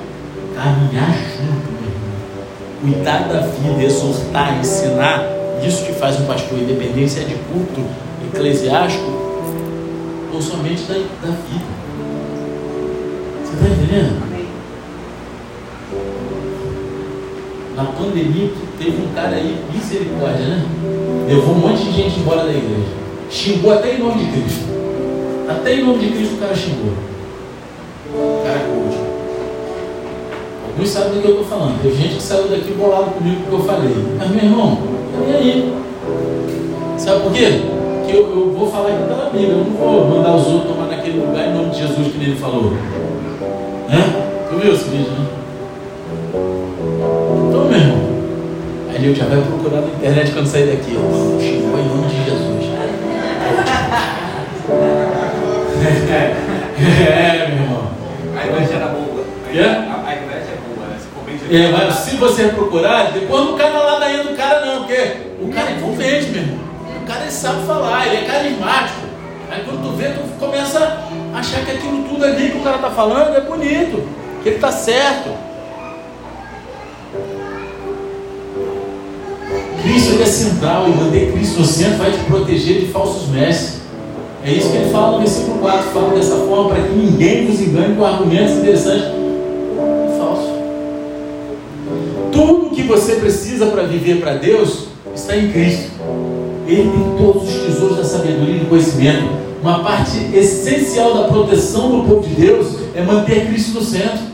caminhar junto, meu irmão. Cuidar da vida, exortar, ensinar. Isso que faz um pastor, independência de culto eclesiástico ou somente da, da vida. Você está entendendo? Na pandemia, teve um cara aí, misericórdia, né? Levou um monte de gente embora da igreja. Xingou até em nome de Cristo. Até em nome de Cristo o cara xingou. O cara coach. Alguns sabem do que eu estou falando. Tem gente que saiu daqui bolado comigo porque eu falei. Mas, meu irmão, e aí? Sabe por quê? Que eu, eu vou falar aqui pela Bíblia. Eu não vou mandar os outros tomar naquele lugar em nome de Jesus que ele falou. Né? Tu viu esse vídeo, né? Então, meu irmão, aí Diego já vai procurar na internet quando sair daqui. Xingou em nome de Jesus. É, meu irmão. A inveja era boa. Yeah? A inveja é boa, né? Se for bem É, mas se você procurar, depois não cai na ladainha do cara não, porque o cara é envolvente, meu irmão. O cara ele sabe falar, ele é carismático. Aí quando tu vê, tu começa a achar que aquilo tudo ali que o cara tá falando é bonito, que ele tá certo. É central e manter Cristo no centro vai te proteger de falsos mestres. É isso que ele fala no versículo 4, fala dessa forma para que ninguém nos engane com argumentos interessantes e falsos. Tudo que você precisa para viver para Deus está em Cristo. Ele tem todos os tesouros da sabedoria e do conhecimento. Uma parte essencial da proteção do povo de Deus é manter Cristo no centro.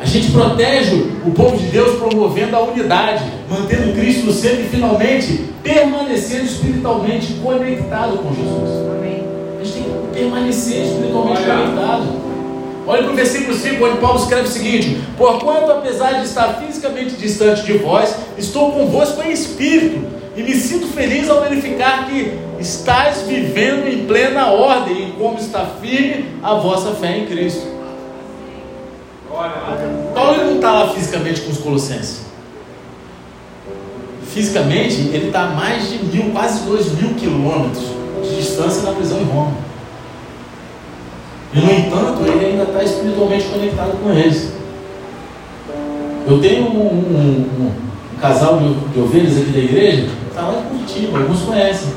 A gente protege o povo de Deus promovendo a unidade, mantendo Cristo no centro e finalmente permanecendo espiritualmente conectado com Jesus. A gente tem que permanecer espiritualmente Olha. conectado. Olha para o versículo 5, onde Paulo escreve o seguinte: Porquanto, apesar de estar fisicamente distante de vós, estou convosco em espírito, e me sinto feliz ao verificar que estáis vivendo em plena ordem, em como está firme a vossa fé em Cristo. Olha, Paulo não está lá fisicamente com os colossenses. Fisicamente, ele está a mais de mil, quase dois mil quilômetros de distância da prisão em Roma. E no entanto, ele ainda está espiritualmente conectado com eles. Eu tenho um, um- um- um casal de, de ovelhas aqui da igreja, está lá em Curitiba, alguns conhecem.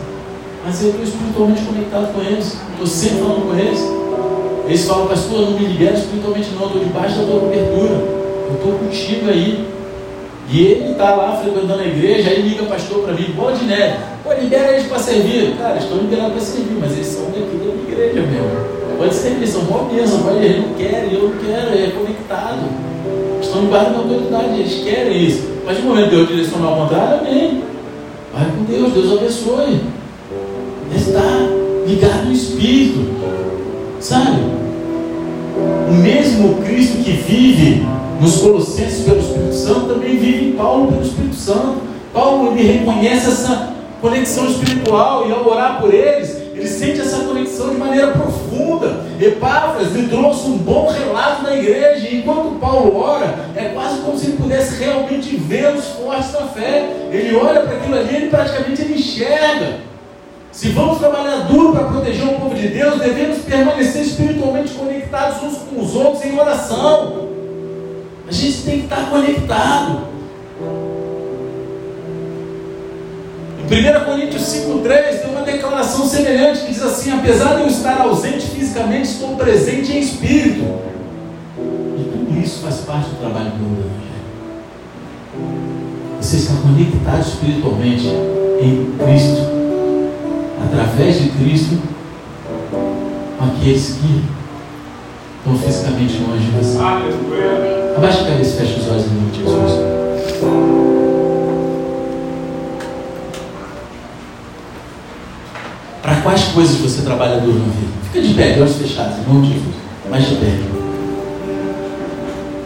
Mas eu estou espiritualmente conectado com eles. Estou sempre falando com eles. Eles falam, pastor, não me libera espiritualmente não, estou debaixo da tua cobertura. Eu estou contigo aí. E ele está lá frequentando a igreja, aí liga pastor para mim, bola de neve. Pô, libera eles para servir. Cara, estão liberados para servir, mas eles são daqui da minha igreja mesmo. Pode servir, são boa bênção, pode, eles não querem, eu não quero, é conectado. Estão debaixo da autoridade, eles querem isso. Mas no momento de eu direcionar ao contrário, amém. Vai com Deus, Deus abençoe. Está ligado no Espírito. Sabe? O mesmo Cristo que vive nos Colossenses pelo Espírito Santo também vive em Paulo pelo Espírito Santo. Paulo ele reconhece essa conexão espiritual e ao orar por eles, ele sente essa conexão de maneira profunda. Epáfras lhe trouxe um bom relato da igreja, e enquanto Paulo ora, é quase como se ele pudesse realmente ver os fortes da fé. Ele olha para aquilo ali, ele praticamente ele enxerga. Se vamos trabalhar duro para proteger o povo de Deus, devemos permanecer espiritualmente conectados uns com os outros em oração. A gente tem que estar conectado. Em 1 Coríntios 5,3 tem uma declaração semelhante que diz assim: Apesar de eu estar ausente fisicamente, estou presente em espírito. E tudo isso faz parte do trabalho do Evangelho. Você está conectado espiritualmente em Cristo através de Cristo aqueles que estão fisicamente longe de você. Abaixa a cabeça e fecha os olhos em nome de Jesus. Para quais coisas você trabalha duro na vida? Fica de pé, de olhos fechados, em nome de Jesus. Mais de pé.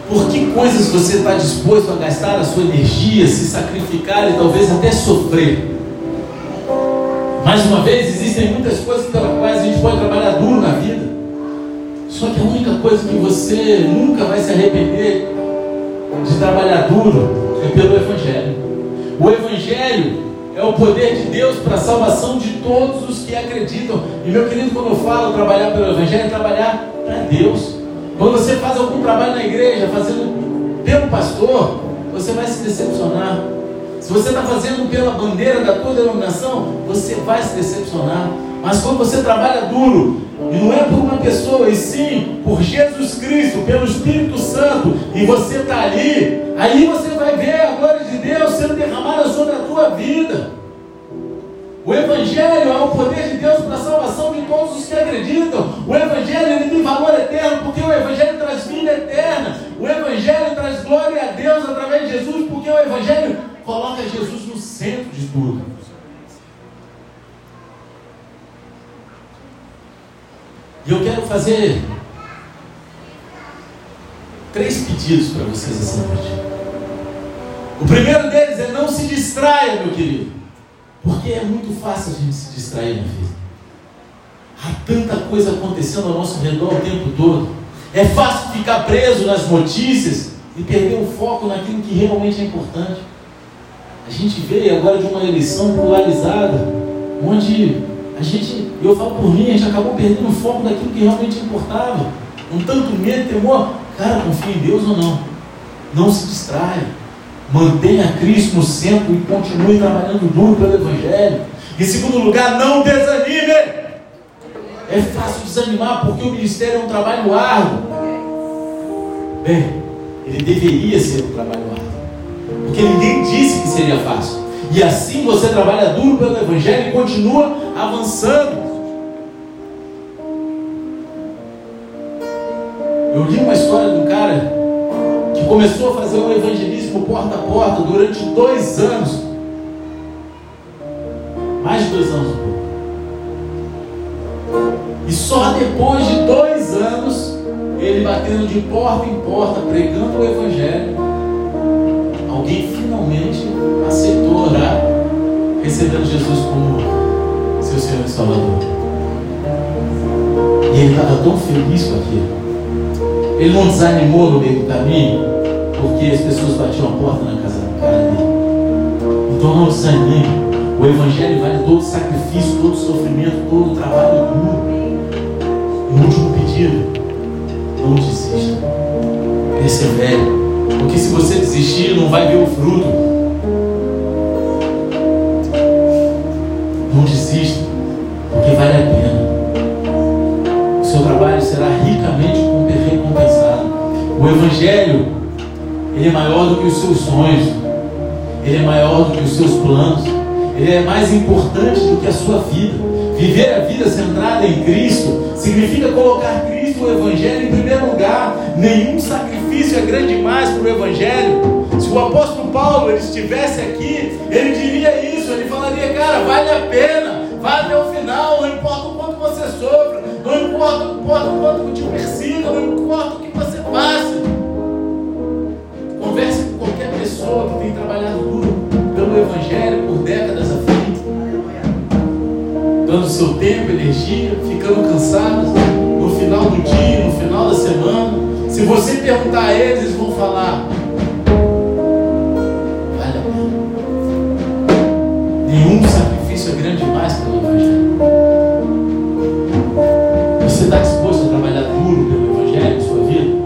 Por que coisas você está disposto a gastar a sua energia, se sacrificar e talvez até sofrer? Mais uma vez, existem muitas coisas pelas quais a gente pode trabalhar duro na vida. Só que a única coisa que você nunca vai se arrepender de trabalhar duro é pelo Evangelho. O Evangelho é o poder de Deus para a salvação de todos os que acreditam. E meu querido, quando eu falo trabalhar pelo Evangelho, é trabalhar para Deus. Quando você faz algum trabalho na igreja, fazendo pelo pastor, você vai se decepcionar. Se você está fazendo pela bandeira da tua denominação, você vai se decepcionar. Mas quando você trabalha duro, e não é por uma pessoa, e sim por Jesus Cristo, pelo Espírito Santo, e você está ali, aí você vai ver a glória de Deus sendo derramada sobre a tua vida. O Evangelho é o poder de Deus para a salvação de todos os que acreditam. O Evangelho ele tem valor eterno, porque o Evangelho traz vida eterna. O Evangelho traz glória a Deus através de Jesus, porque o Evangelho coloca Jesus no centro de tudo. E eu quero fazer três pedidos para vocês essa noite. O primeiro deles é não se distraia, meu querido. Porque é muito fácil a gente se distrair na vida. Há tanta coisa acontecendo ao nosso redor o tempo todo. É fácil ficar preso nas notícias e perder o foco naquilo que realmente é importante. A gente veio agora de uma eleição polarizada, onde a gente, eu falo por mim, a gente acabou perdendo o foco daquilo que realmente importava. Um tanto medo, temor. Cara, confia em Deus ou não? Não se distraia. Mantenha Cristo no centro e continue trabalhando duro pelo Evangelho. Em segundo lugar, não desanime. É fácil desanimar porque o ministério é um trabalho árduo. Bem, ele deveria ser um trabalho árduo. Porque ninguém disse que seria fácil. E assim você trabalha duro pelo Evangelho e continua avançando. Eu li uma história de um cara que começou a fazer um evangelismo porta a porta durante dois anos. Mais de dois anos. E só depois de dois anos, ele batendo de porta em porta, pregando o Evangelho, alguém finalmente aceitou orar, recebendo Jesus como seu Senhor e Salvador. E ele estava tão feliz com aquilo. Ele não desanimou no meio do caminho, porque as pessoas batiam a porta na casa do cara dele. Então não desanime. O Evangelho vale todo sacrifício, todo sofrimento, todo trabalho duro. E o último pedido, não desista. Persevere. Porque se você desistir, não vai ver o fruto. Não desista, porque vale a pena. O seu trabalho será ricamente recompensado. O Evangelho, ele é maior do que os seus sonhos, ele é maior do que os seus planos, ele é mais importante do que a sua vida. Viver a vida centrada em Cristo significa colocar Cristo, o Evangelho, em primeiro lugar. Nenhum sacrifício é grande demais para o Evangelho. Se o apóstolo Paulo ele estivesse aqui, ele diria isso, ele falaria, cara, vale a pena, vai até o final, não importa o quanto você sofra, não importa, não importa o quanto te persiga, não importa o que você passe. Converse com qualquer pessoa que tem trabalhado duro pelo Evangelho por décadas à frente, dando seu tempo, energia, ficando cansados no final do dia, no final da semana. Se você perguntar a eles, eles vão falar: vale a pena. Nenhum sacrifício é grande demais pelo Evangelho. Você está disposto a trabalhar duro pelo Evangelho em sua vida?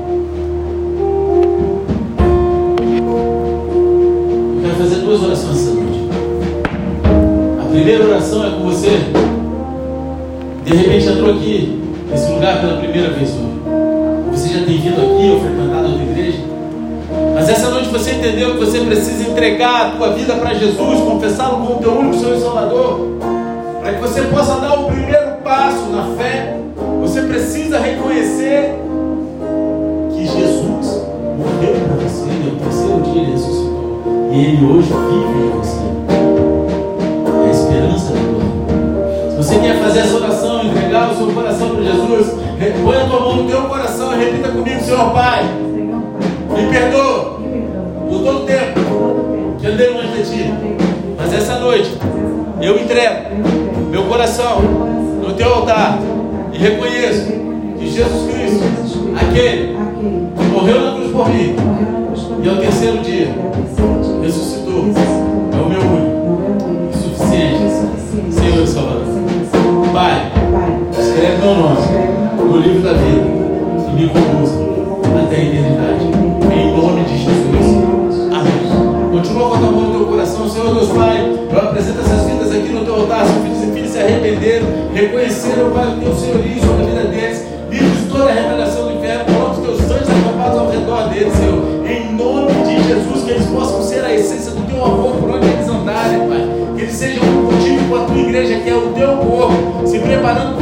Eu quero fazer duas orações essa noite. A primeira oração é com você. De repente entrou aqui, nesse lugar pela primeira vez hoje. Já tem vindo aqui ou frequentado outra igreja. Mas essa noite você entendeu que você precisa entregar a tua vida para Jesus, confessá-lo como teu único Senhor e Salvador. Para que você possa dar o primeiro passo na fé, você precisa reconhecer que Jesus morreu por você, e no terceiro dia ele ressuscitou. E ele hoje vive em você. É a esperança da glória. Se você quer fazer essa oração, põe a tua mão no teu coração e repita comigo, Senhor Pai, me perdoa por todo o tempo que andei longe de ti. Mas essa noite eu entrego meu coração no teu altar e reconheço que Jesus Cristo, aquele que morreu na cruz por mim e ao terceiro dia ressuscitou, é o meu único, suficiente, Senhor e Salvador. Pai, escreve meu nome livro da vida e me conduza até a eternidade. Em nome de Jesus. Amém. Continua com a mão no teu coração, Senhor Deus Pai. Eu apresento essas vidas aqui no teu altar. Seus filhos e filhas se arrependeram, reconheceram, Pai, o teu senhorio sobre a vida deles. Livre de toda a revelação do inferno. Coloca os teus anjos acampados ao redor deles, Senhor. Em nome de Jesus, que eles possam ser a essência do teu amor por onde eles andarem, Pai. Que eles sejam contigo com a tua igreja, que é o teu povo, se preparando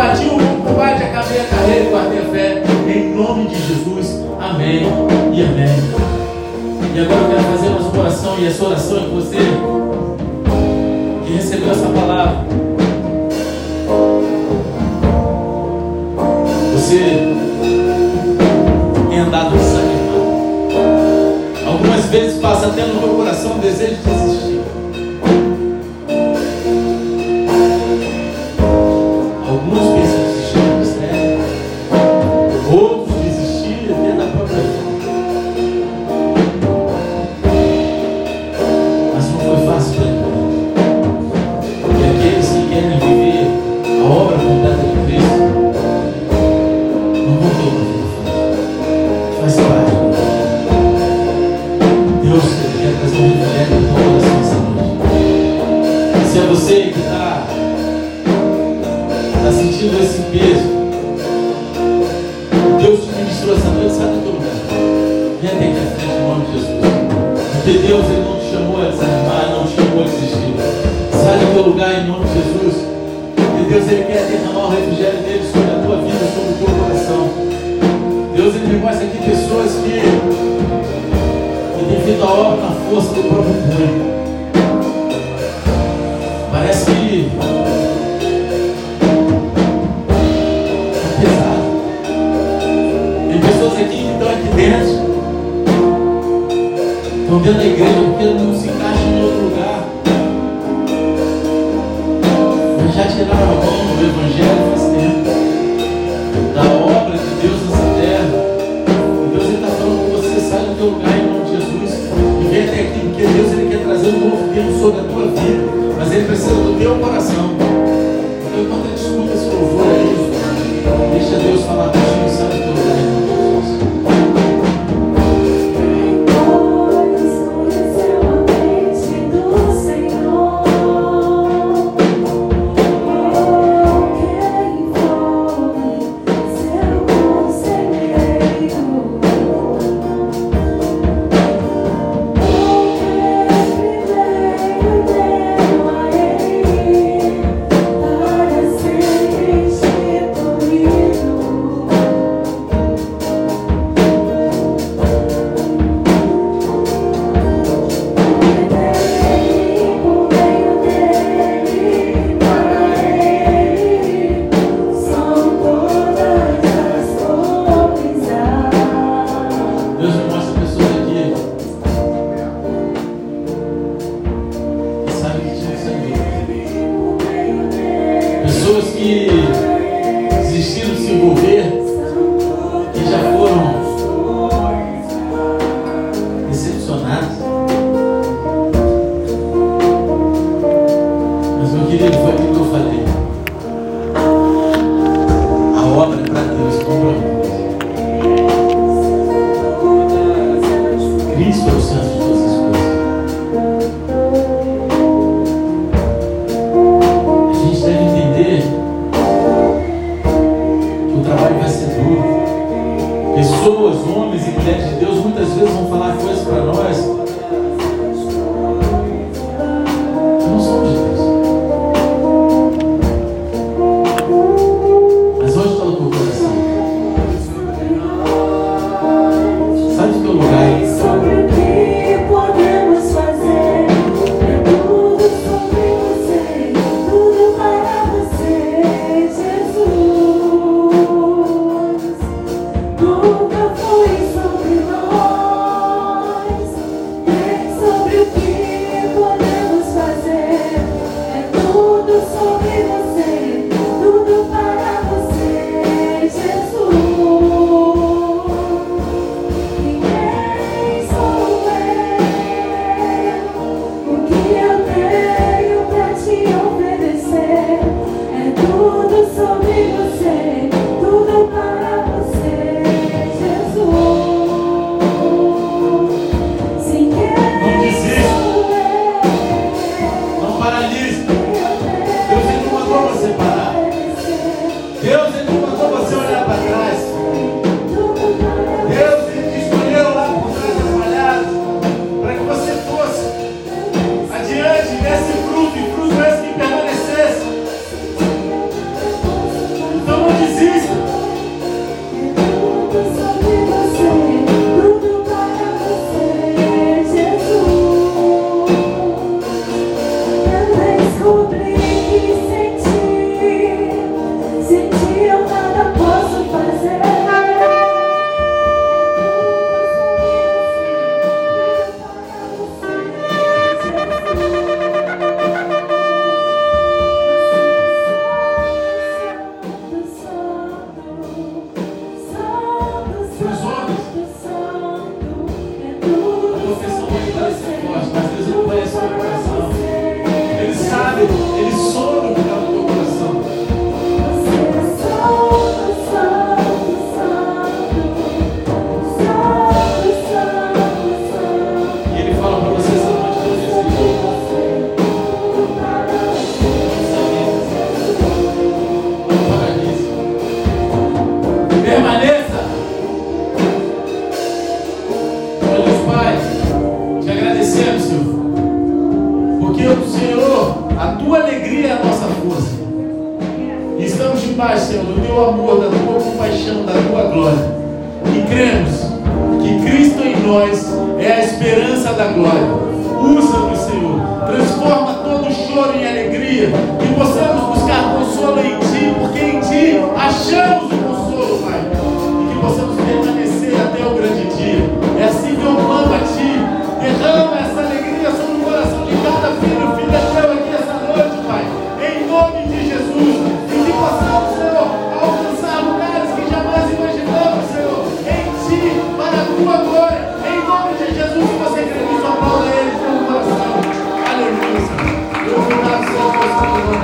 combati o bom combate, acabei a carreira e guardei a fé, em nome de Jesus, amém e amém. E agora eu quero fazer uma oração, e essa oração é você que recebeu essa palavra. você tem andado desanimado. Algumas vezes passa até no meu coração o desejo de desistir.